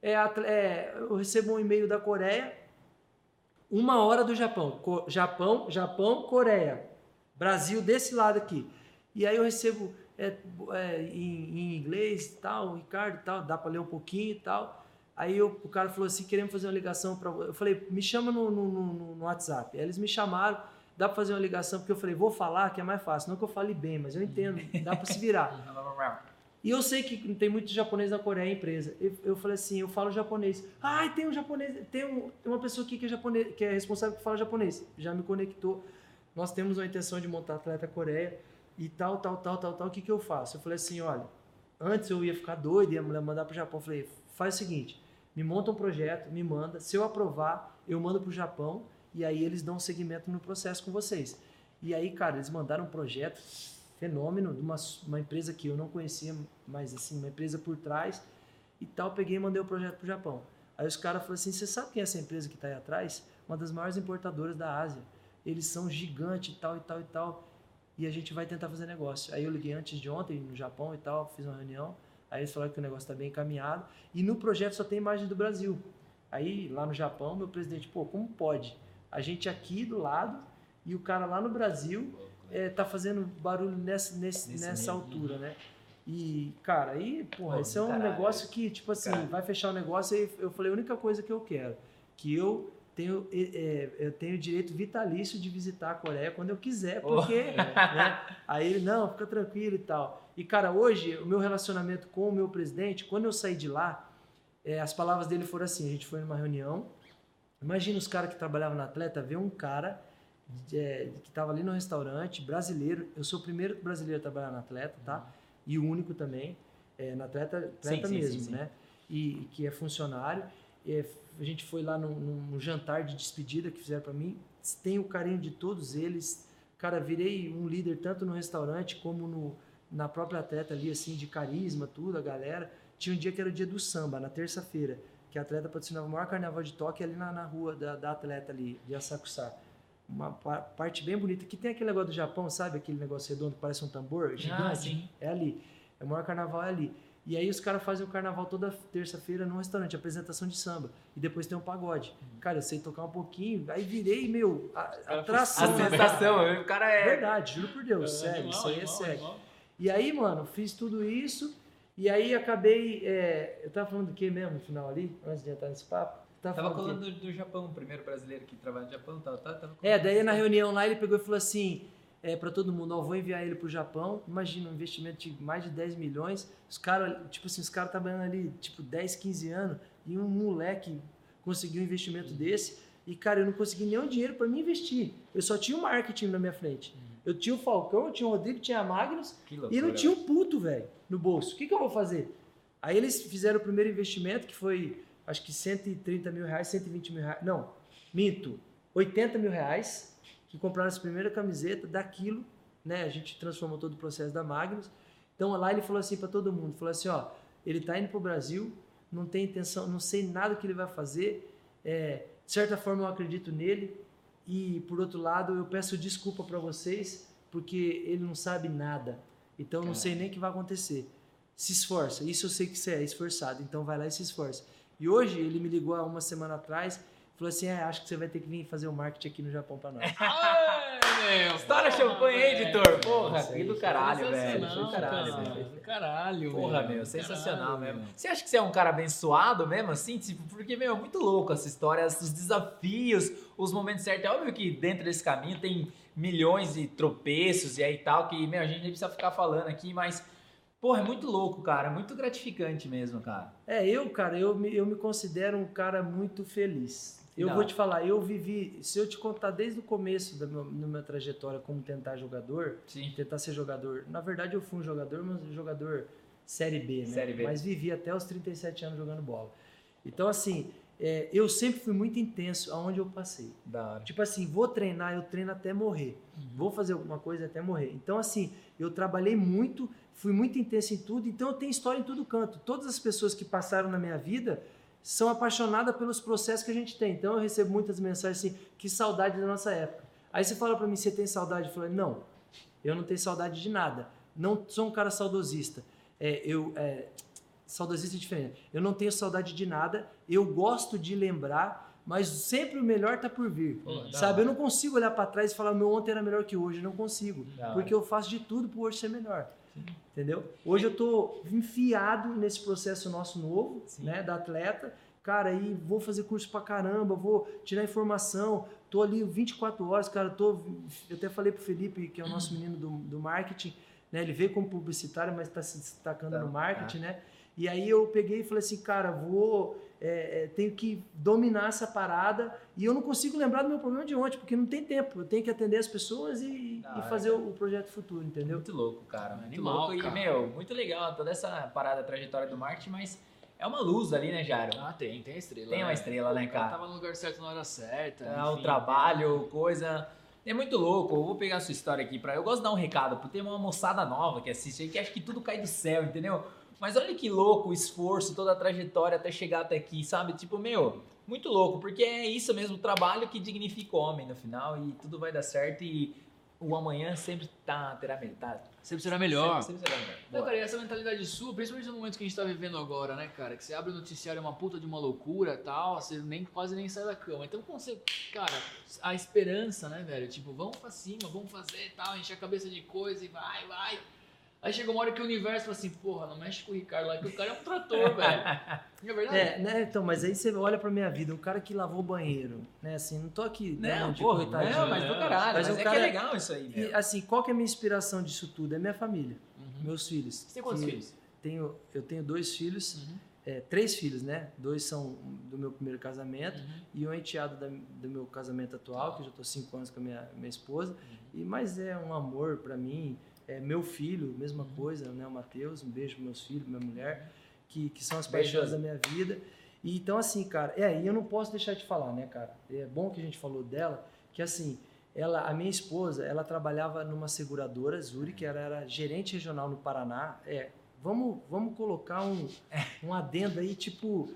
é, é, eu recebo um e-mail da Coreia, uma hora do Japão. Co- Japão, Japão, Coreia. Brasil desse lado aqui. E aí eu recebo é, é, em, em inglês tal, Ricardo tal, dá para ler um pouquinho e tal. Aí eu- o cara falou assim, queremos fazer uma ligação para Eu falei, me chama no, no, no- no WhatsApp. Aí eles me chamaram, dá para fazer uma ligação, porque eu falei, vou falar que é mais fácil. Não que eu fale bem, mas eu entendo, dá para se virar. E eu sei que tem muito japonês na Coreia, a empresa. Eu, eu falei assim, eu falo japonês. Ai, tem um japonês, tem, um, tem uma pessoa aqui que é, japonês, que é responsável por falar japonês. Já me conectou. Nós temos uma intenção de montar Atleta Coreia. e tal, tal, tal, tal, tal, o que, que eu faço? Eu falei assim, olha, antes eu ia ficar doido, ia mandar para o Japão. Eu falei, faz o seguinte, me monta um projeto, me manda, se eu aprovar, eu mando para o Japão e aí eles dão seguimento no processo com vocês. E aí, cara, eles mandaram um projeto fenômeno de uma, uma empresa que eu não conhecia, mas assim, uma empresa por trás e tal. Peguei e mandei o projeto para o Japão. Aí os caras falaram assim: você sabe quem é essa empresa que está aí atrás? Uma das maiores importadoras da Ásia. Eles são gigantes e tal e tal e tal. E a gente vai tentar fazer negócio. Aí eu liguei antes de ontem no Japão e tal, fiz uma reunião. Aí eles falaram que o negócio está bem encaminhado. E no projeto só tem imagem do Brasil. Aí lá no Japão, meu presidente, pô, como pode? A gente aqui do lado e o cara lá no Brasil é, tá fazendo barulho nessa, nesse, nessa mesmo. altura, né? E, cara, aí, porra, Pô, esse é um caralho. negócio que, tipo assim, caralho. vai fechar o negócio e eu falei, a única coisa que eu quero, que eu tenho, é, eu tenho direito vitalício de visitar a Coreia quando eu quiser, porque, oh. né? Aí ele, não, fica tranquilo e tal. E, cara, hoje, o meu relacionamento com o meu presidente, quando eu saí de lá, é, as palavras dele foram assim, a gente foi numa reunião, imagina os caras que trabalhavam na atleta, ver um cara é, que estava ali no restaurante, brasileiro. Eu sou o primeiro brasileiro a trabalhar na atleta, tá? E o único também, é, na atleta, atleta sim, mesmo, sim, sim, né? E que é funcionário. É, a gente foi lá num, num, jantar de despedida que fizeram para mim. Tenho o carinho de todos eles. Cara, virei um líder tanto no restaurante como no, na própria atleta ali, assim, de carisma, tudo, a galera. Tinha um dia que era o dia do samba, na terça-feira, que a atleta patrocinava o maior carnaval de toque ali na, na rua da, da atleta ali, de Asakusa uma parte bem bonita, que tem aquele negócio do Japão, sabe? Aquele negócio redondo que parece um tambor gigante. Ah, é ali. É o maior carnaval é ali. E aí os caras fazem o carnaval toda terça-feira num restaurante, apresentação de samba. E depois tem um pagode. Cara, eu sei tocar um pouquinho, aí virei, meu, a, atração. A sensação, o cara é... Verdade, juro por Deus, é, sério, animal, isso aí é sério. E aí, mano, fiz tudo isso, e aí acabei... É, eu tava falando do que mesmo no final ali, antes de entrar nesse papo? Tá tava falando do, do, Japão, o primeiro brasileiro que trabalha no Japão. Tava, tava, tava é, daí na reunião lá ele pegou e falou assim, é, para todo mundo, ó, vou enviar ele pro Japão, imagina um investimento de mais de 10 milhões, os caras, tipo assim, os caras trabalhando ali, tipo, 10, 15 anos, e um moleque conseguiu um investimento uhum. desse, e cara, eu não consegui nenhum dinheiro para me investir, eu só tinha o marketing na minha frente. Eu tinha o Falcão, eu tinha o Rodrigo, tinha a Magnus, loucura, e não tinha o puto, velho, no bolso. O que, que eu vou fazer? Aí eles fizeram o primeiro investimento, que foi acho que 130 mil reais, 120 mil reais, não, minto, 80 mil reais, que compraram essa primeira camiseta, daquilo, né, a gente transformou todo o processo da Magnus, então lá ele falou assim para todo mundo, falou assim, ó, ele está indo para o Brasil, não tem intenção, não sei nada que ele vai fazer, é, de certa forma eu acredito nele, e por outro lado eu peço desculpa para vocês, porque ele não sabe nada, então não sei nem o que vai acontecer. Se esforça, isso eu sei que você é esforçado, então vai lá e se esforça. E hoje ele me ligou há uma semana atrás falou assim: é, acho que você vai ter que vir fazer o marketing aqui no Japão pra nós. Meu, História champanhe, hein, editor? Porra, que do caralho, velho. Do caralho, velho. Do caralho, Porra, meu, sensacional caralho, mesmo. Você acha que você é um cara abençoado mesmo, assim? Tipo, porque, meu, é muito louco essa história, os desafios, os momentos certos. É óbvio que dentro desse caminho tem milhões de tropeços e aí tal, que, meu, a gente nem precisa ficar falando aqui, mas Porra, é muito louco, cara. É muito gratificante mesmo, cara. É, eu, cara, eu me, eu me considero um cara muito feliz. Eu Não. vou te falar, eu vivi, se eu te contar desde o começo da minha, da minha trajetória como tentar jogador, Sim. tentar ser jogador. Na verdade, eu fui um jogador, mas um jogador Série B, né? Série B. Mas vivi até os 37 anos jogando bola. Então, assim, é, eu sempre fui muito intenso aonde eu passei. Tipo assim, vou treinar, eu treino até morrer. Uhum. Vou fazer alguma coisa até morrer. Então, assim, eu trabalhei muito, fui muito intenso em tudo, então eu tenho história em todo canto. Todas as pessoas que passaram na minha vida são apaixonadas pelos processos que a gente tem. Então eu recebo muitas mensagens assim, que saudade da nossa época. Aí você fala para mim, você tem saudade? Eu falo, não, eu não tenho saudade de nada. Não sou um cara saudosista. É, eu, é, saudosista é diferente. Eu não tenho saudade de nada, eu gosto de lembrar, mas sempre o melhor tá por vir. Pô, sabe? Eu não consigo olhar para trás e falar, meu ontem era melhor que hoje. Eu não consigo. Porque eu faço de tudo pro hoje ser melhor. Entendeu? Hoje eu tô enfiado nesse processo nosso novo, Sim. né, da atleta. Cara, aí vou fazer curso pra caramba, vou tirar informação, tô ali 24 horas, cara, tô, eu até falei pro Felipe, que é o nosso menino do, do marketing, né, ele veio como publicitário, mas está se destacando tá, no marketing, tá. né? E aí eu peguei e falei assim, cara, vou é, é, tenho que dominar essa parada e eu não consigo lembrar do meu problema de ontem, porque não tem tempo. Eu tenho que atender as pessoas e, e fazer é. o, projeto futuro, entendeu? Muito louco, cara. Muito Animal, louco. Cara. E, meu, muito legal toda essa parada, trajetória do marketing, mas é uma luz ali, né, Jairo? Ah, tem, tem a estrela. Tem né? uma estrela, né, cara? Tava no lugar certo na hora certa. É, o trabalho, coisa. É muito louco. Eu vou pegar a sua história aqui para. Eu gosto de dar um recado, porque tem uma moçada nova que assiste aí que acha que tudo cai do céu, entendeu? Mas olha que louco o esforço, toda a trajetória até chegar até aqui, sabe? Tipo, meu, muito louco, porque é isso mesmo, o trabalho que dignifica o homem no final e tudo vai dar certo e o amanhã sempre tá, terá metade. Sempre será melhor. Sempre, sempre será melhor. Não, cara, e essa mentalidade sua, principalmente no momento que a gente tá vivendo agora, né, cara? Que você abre o noticiário, é uma puta de uma loucura tal, você nem, quase nem sai da cama. Então, quando você, cara, a esperança, né, velho? Tipo, vamos pra cima, vamos fazer tal, encher a cabeça de coisa e vai, vai. Aí chegou uma hora que o universo falou assim, porra, não mexe com o Ricardo lá, que o cara é um trator, velho. Não é verdade? É, né, então, mas aí você olha pra minha vida, um cara que lavou o banheiro, né, assim, não tô aqui... Não, não porra, não, mas do caralho, mas, mas é cara, que é legal isso aí, e, assim, qual que é a minha inspiração disso tudo? É minha família, uhum. meus filhos. Você tem quantos filhos? Tenho, eu tenho dois filhos, uhum. é, três filhos, né, dois são do meu primeiro casamento uhum. e um enteado da, do meu casamento atual, que eu já tô cinco anos com a minha, minha esposa, uhum. e mas é um amor pra mim, é, meu filho, mesma coisa, né? O Matheus, um beijo para meus filhos, minha mulher, que, que são as paixões da minha vida. E, então, assim, cara, é, e eu não posso deixar de falar, né, cara? É bom que a gente falou dela, que assim, ela, a minha esposa, ela trabalhava numa seguradora, Zuri, que ela era gerente regional no Paraná. É, vamos, vamos colocar um, um adendo aí, tipo,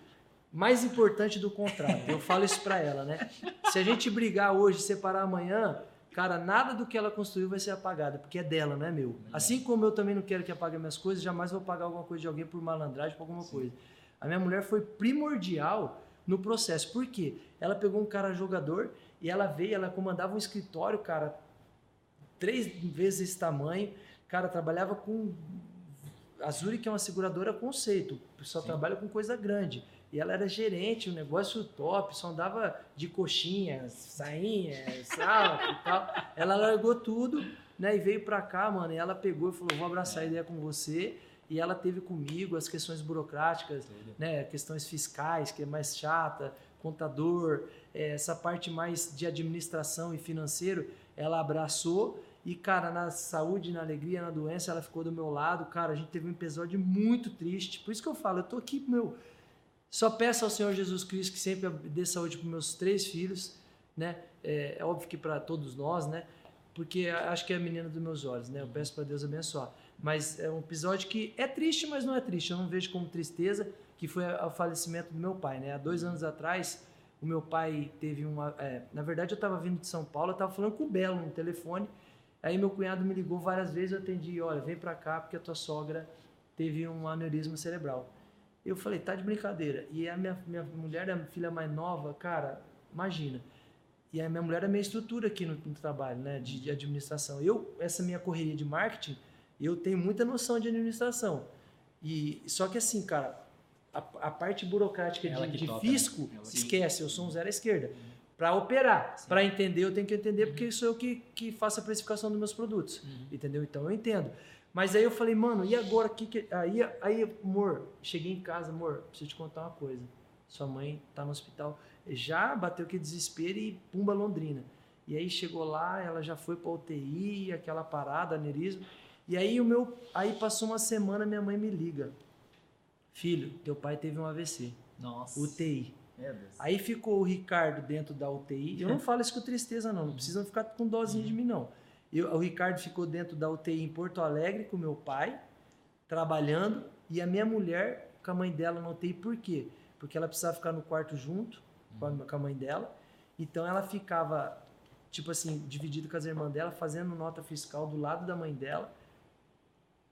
mais importante do contrato. Eu falo isso para ela, né? Se a gente brigar hoje, separar amanhã, Cara, nada do que ela construiu vai ser apagado, porque é dela, não é meu. Assim como eu também não quero que apague minhas coisas, jamais vou pagar alguma coisa de alguém por malandragem, por alguma Sim. coisa. A minha mulher foi primordial no processo. Por quê? Ela pegou um cara jogador e ela veio, ela comandava um escritório, cara, três vezes esse tamanho. Cara, trabalhava com. A Zurich é uma seguradora conceito, só Sim. trabalha com coisa grande. E ela era gerente, um negócio top, só andava de coxinha, sainha, e tal. Ela largou tudo, né, e veio pra cá, mano, e ela pegou e falou, vou abraçar a ideia com você. E ela teve comigo as questões burocráticas, né, questões fiscais, que é mais chata, contador, é, essa parte mais de administração e financeiro, ela abraçou e, cara, na saúde, na alegria, na doença, ela ficou do meu lado. Cara, a gente teve um episódio muito triste. Por isso que eu falo, eu tô aqui, meu, só peço ao Senhor Jesus Cristo que sempre dê saúde para meus três filhos, né? É, é óbvio que para todos nós, né? Porque acho que é a menina dos meus olhos, né? Eu peço para Deus abençoar. Mas é um episódio que é triste, mas não é triste. Eu não vejo como tristeza, que foi o falecimento do meu pai, né? Há dois anos atrás, o meu pai teve uma. É, na verdade, eu estava vindo de São Paulo, eu estava falando com o Belo no telefone. Aí meu cunhado me ligou várias vezes, eu atendi, olha, vem para cá porque a tua sogra teve um aneurisma cerebral. Eu falei, tá de brincadeira. E a minha, minha mulher, a filha mais nova, cara, imagina. E a minha mulher é minha estrutura aqui no, no trabalho, né, de, de, administração. Eu, essa minha correria de marketing, eu tenho muita noção de administração. E só que assim, cara, a, a parte burocrática de, de fisco, esquece, eu sou um zero à esquerda. Para operar, para entender, eu tenho que entender, uhum. porque sou eu que, que faço a precificação dos meus produtos. Uhum. Entendeu? Então eu entendo. Mas aí eu falei, mano, e agora? Que que... Aí, aí, amor, cheguei em casa, amor, preciso te contar uma coisa. Sua mãe tá no hospital. Já bateu que desespero e pumba Londrina. E aí chegou lá, ela já foi para UTI, aquela parada, aneurisma. E aí o meu, aí passou uma semana, minha mãe me liga. Filho, teu pai teve um AVC. Nossa. UTI. Aí ficou o Ricardo dentro da UTI. Eu não falo isso com tristeza, não. Não precisam ficar com dozinha de mim, não. Eu, o Ricardo ficou dentro da UTI em Porto Alegre com meu pai, trabalhando, e a minha mulher com a mãe dela na UTI. Por quê? Porque ela precisava ficar no quarto junto com a, uhum. com a mãe dela. Então ela ficava, tipo assim, dividida com as irmãs dela, fazendo nota fiscal do lado da mãe dela,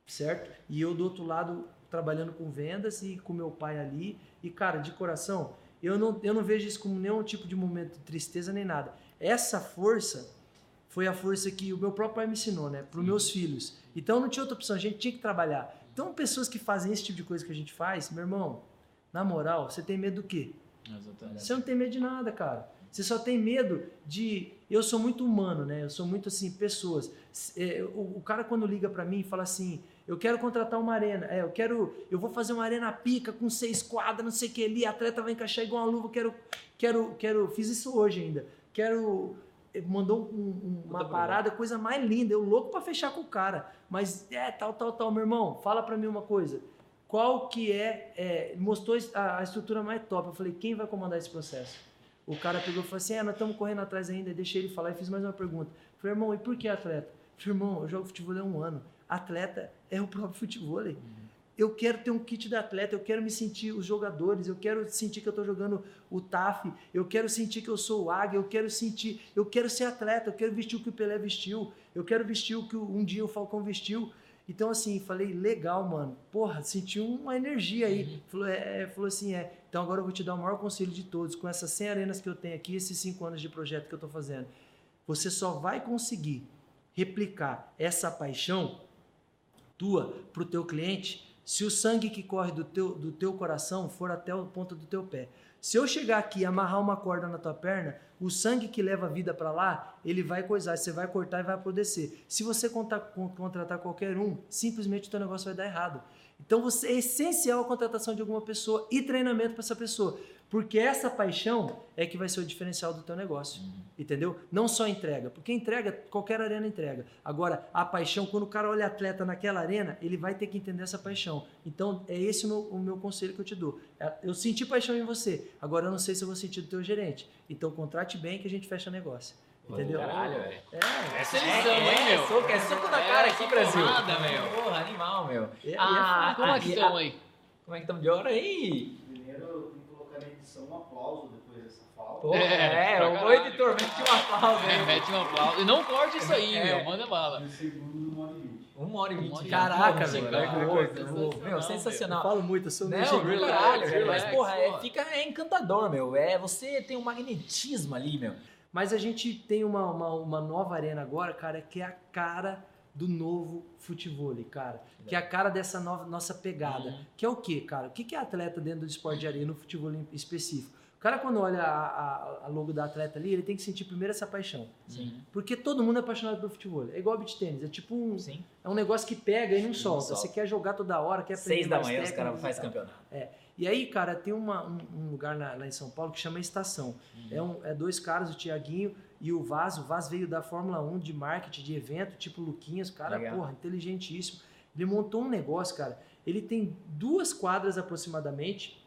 certo? E eu do outro lado trabalhando com vendas e com meu pai ali. E cara, de coração, eu não, eu não vejo isso como nenhum tipo de momento de tristeza nem nada. Essa força foi a força que o meu próprio pai me ensinou, né? Para os meus filhos. Então não tinha outra opção, a gente tinha que trabalhar. Então, pessoas que fazem esse tipo de coisa que a gente faz, meu irmão, na moral, você tem medo do quê? Exatamente. Você não tem medo de nada, cara. Você só tem medo de. Eu sou muito humano, né? Eu sou muito assim, pessoas. É, o, cara, quando liga para mim e fala assim: Eu quero contratar uma arena. É, eu quero. Eu vou fazer uma arena pica com seis quadras, não sei o que ali. A atleta vai encaixar igual uma luva. Quero. Quero. Quero. Fiz isso hoje ainda. Quero. Mandou um, um, uma parada, coisa mais linda. Eu louco para fechar com o cara. Mas é tal, tal, tal. Meu irmão, fala para mim uma coisa. Qual que é, é. mostrou a, a estrutura mais top. Eu falei, quem vai comandar esse processo? O cara pegou e falou assim: é, nós estamos correndo atrás ainda. Deixei ele falar e fiz mais uma pergunta. Eu falei, irmão, e por que atleta? Eu falei, irmão, eu jogo futebol há um ano atleta é o próprio futebol. Uhum. Eu quero ter um kit de atleta, eu quero me sentir os jogadores, eu quero sentir que eu estou jogando o TAF, eu quero sentir que eu sou o Águia, eu quero sentir, eu quero ser atleta, eu quero vestir o que o Pelé vestiu, eu quero vestir o que um dia o Falcão vestiu. Então, assim, falei, legal, mano. Porra, senti uma energia aí. Uhum. Falou, é, é, falou assim, é. Então agora eu vou te dar o maior conselho de todos. Com essas 100 arenas que eu tenho aqui, esses 5 anos de projeto que eu estou fazendo, você só vai conseguir replicar essa paixão tua para o teu cliente se o sangue que corre do teu, do teu coração for até a ponta do teu pé. Se eu chegar aqui e amarrar uma corda na tua perna, o sangue que leva a vida para lá, ele vai coisar, você vai cortar e vai apodrecer. Se você contratar qualquer um, simplesmente o teu negócio vai dar errado. Então você, é essencial a contratação de alguma pessoa e treinamento para essa pessoa. Porque essa paixão é que vai ser o diferencial do teu negócio. Uhum. Entendeu? Não só entrega. Porque entrega, qualquer arena entrega. Agora, a paixão, quando o cara olha atleta naquela arena, ele vai ter que entender essa paixão. Então, é esse o meu, o meu conselho que eu te dou. É, eu senti paixão em você. Agora, eu não sei se eu vou sentir do teu gerente. Então, contrate bem que a gente fecha negócio. Entendeu? Caralho, velho. É, essa é lição, é, hein, meu? É soco, é soco cara aqui, Brasil. Nada, meu. Porra, animal, meu. É, ah, como é que estão aí? Como é que estamos de hora aí? Um aplauso depois dessa fala. Pô, é, é o editor, mete um aplauso. É, mete um aplauso. E não corte isso aí, é. meu, manda bala. No segundo, uma hora e vinte. Uma hora e vinte. Caraca, velho. Meu, sensacional. Eu falo muito, eu sou Não, caralho, velho. Mas, porra, é, fica, é encantador, meu. É, você tem um magnetismo ali, meu. Mas a gente tem uma, uma, uma nova arena agora, cara, que é a cara do novo futebol, cara. Que é a cara dessa nova, nossa pegada. Uhum. Que é o quê, cara? O que é atleta dentro do esporte de areia, no futebol específico? O cara, quando olha a, a, a, logo da atleta ali, ele tem que sentir primeiro essa paixão. Sim. Porque todo mundo é apaixonado pelo futebol. É igual beat tênis. É tipo um. Sim. É um negócio que pega e não, solta. solta. Você quer jogar toda hora, quer aprender. Seis da manhã os caras fazem campeonato. É. E aí, cara, tem uma, um, um, lugar na, lá em São Paulo que chama Estação. Uhum. É, um, é dois caras, o Tiaguinho e o Vaz, o Vaz veio da Fórmula 1 de marketing, de evento, tipo Luquinhas, cara, Legal. porra, inteligentíssimo. Ele montou um negócio, cara. Ele tem duas quadras aproximadamente,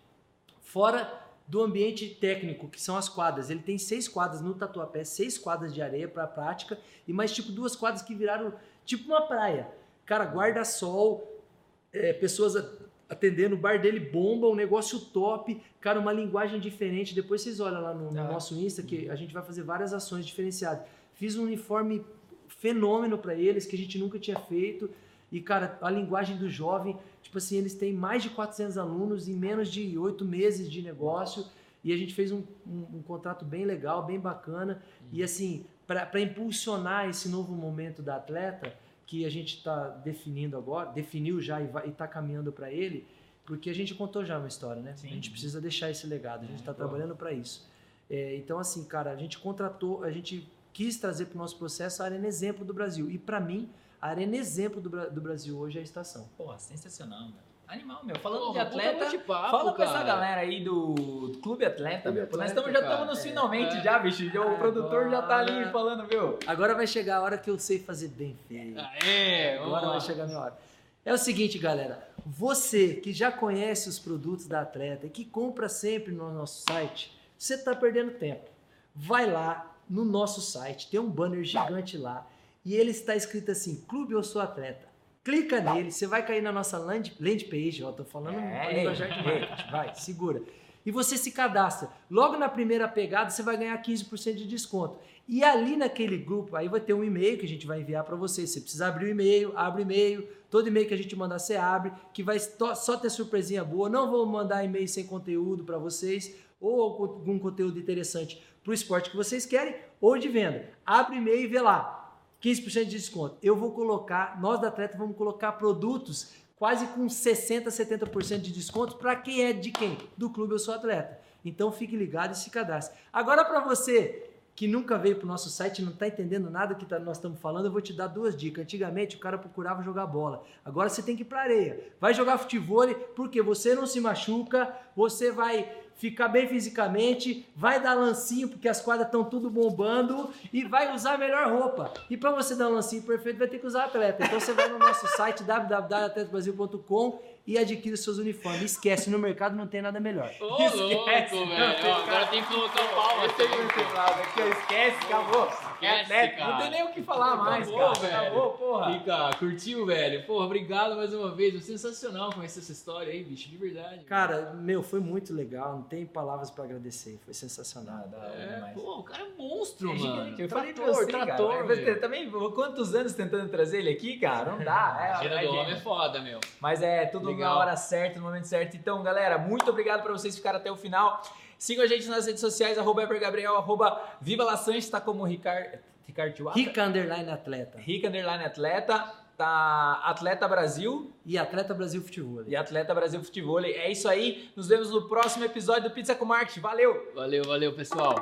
fora do ambiente técnico, que são as quadras. Ele tem seis quadras no Tatuapé, seis quadras de areia para prática, e mais tipo duas quadras que viraram tipo uma praia. Cara, guarda-sol, é, pessoas atendendo, o bar dele bomba, um negócio top, cara, uma linguagem diferente. Depois vocês olham lá no, no ah. nosso Insta que a gente vai fazer várias ações diferenciadas. Fiz um uniforme fenômeno para eles que a gente nunca tinha feito. E, cara, a linguagem do jovem, tipo assim, eles têm mais de 400 alunos em menos de oito meses de negócio. E a gente fez um, um, um contrato bem legal, bem bacana. E, assim, para impulsionar esse novo momento da atleta, que a gente está definindo agora, definiu já e está caminhando para ele, porque a gente contou já uma história, né? Sim. A gente precisa deixar esse legado, a gente está é, trabalhando para isso. É, então, assim, cara, a gente contratou, a gente quis trazer para o nosso processo a Arena Exemplo do Brasil. E para mim, a Arena Exemplo do, do Brasil hoje é a estação. Porra, sensacional, meu. Animal, meu. Falando Porra, de atleta, papo, fala com essa galera aí do, Clube Atleta, Clube meu. Atleta, Nós estamos, já estamos nos é, finalmente é, já, bicho. É, o produtor já tá ali falando, viu? Agora vai chegar a hora que eu sei fazer bem feito. Aê, Agora vai chegar a minha hora. É o seguinte, galera. Você que já conhece os produtos da Atleta e que compra sempre no nosso site, você está perdendo tempo. Vai lá no nosso site, tem um banner gigante lá e ele está escrito assim: Clube Eu Sou Atleta clica nele, você vai cair na nossa land, land page, ó, tô falando é, linguajar de marketing, vai, segura. E você se cadastra. Logo na primeira pegada, você vai ganhar 15% de desconto. E ali naquele grupo, aí vai ter um e-mail que a gente vai enviar para você. Você precisa abrir o e-mail, abre o e-mail. Todo e-mail que a gente mandar, você abre, que vai só ter surpresinha boa. Não vou mandar e-mail sem conteúdo para vocês, ou algum conteúdo interessante para o esporte que vocês querem, ou de venda. Abre o e-mail e vê lá 15% de desconto. Eu vou colocar, nós da Atleta vamos colocar produtos quase com 60, 70% de desconto para quem é de quem? Do clube Eu Sou Atleta. Então fique ligado e se cadastre. Agora para você que nunca veio pro nosso site, não tá entendendo nada que tá- nós estamos falando, eu vou te dar duas dicas. Antigamente o cara procurava jogar bola. Agora você tem que ir pra areia. Vai jogar futebol, porque você não se machuca, você vai ficar bem fisicamente, vai dar lancinho, porque as quadras estão tudo bombando, e vai usar a melhor roupa. E para você dar um lancinho perfeito, vai ter que usar atleta. Então você vai no nosso site www.atletabrasil.com e adquire os seus uniformes. Esquece, no mercado não tem nada melhor. Ô, louco, Esquece, velho. tem Ó, Agora tem que colocar o é aqui, ó, esquece, acabou. É Esquece, atleta, não cara. tem nem o que falar mais, Acabou, cara. velho. Acabou, porra. Rica, curtiu, velho? Porra, obrigado mais uma vez. Sensacional conhecer essa história aí, bicho, de verdade. Cara, meu, foi muito legal. Não tem palavas para agradecer. Foi sensacional. É, pô, o cara é monstro, É mano. eu falei pra trator, você, trator, cara. Mas velho. também, quantos anos tentando trazer ele aqui, cara? Não dá. É, A é do gênio. homem é foda, meu. Mas é tudo Legal. na hora certa, no momento certo. Então, galera, muito obrigado pra vocês ficarem até o final. Sigam a gente nas redes sociais, arroba Gabriel, arroba Viva tá como Ricardo, Ricardo? Rica Underline Atleta. Rica Underline Atleta, tá Atleta Brasil E Atleta Brasil Futebol. e Atleta Brasil Futebol. É isso aí, nos vemos no próximo episódio do Pizza com Marketing. Valeu! Valeu, valeu, pessoal.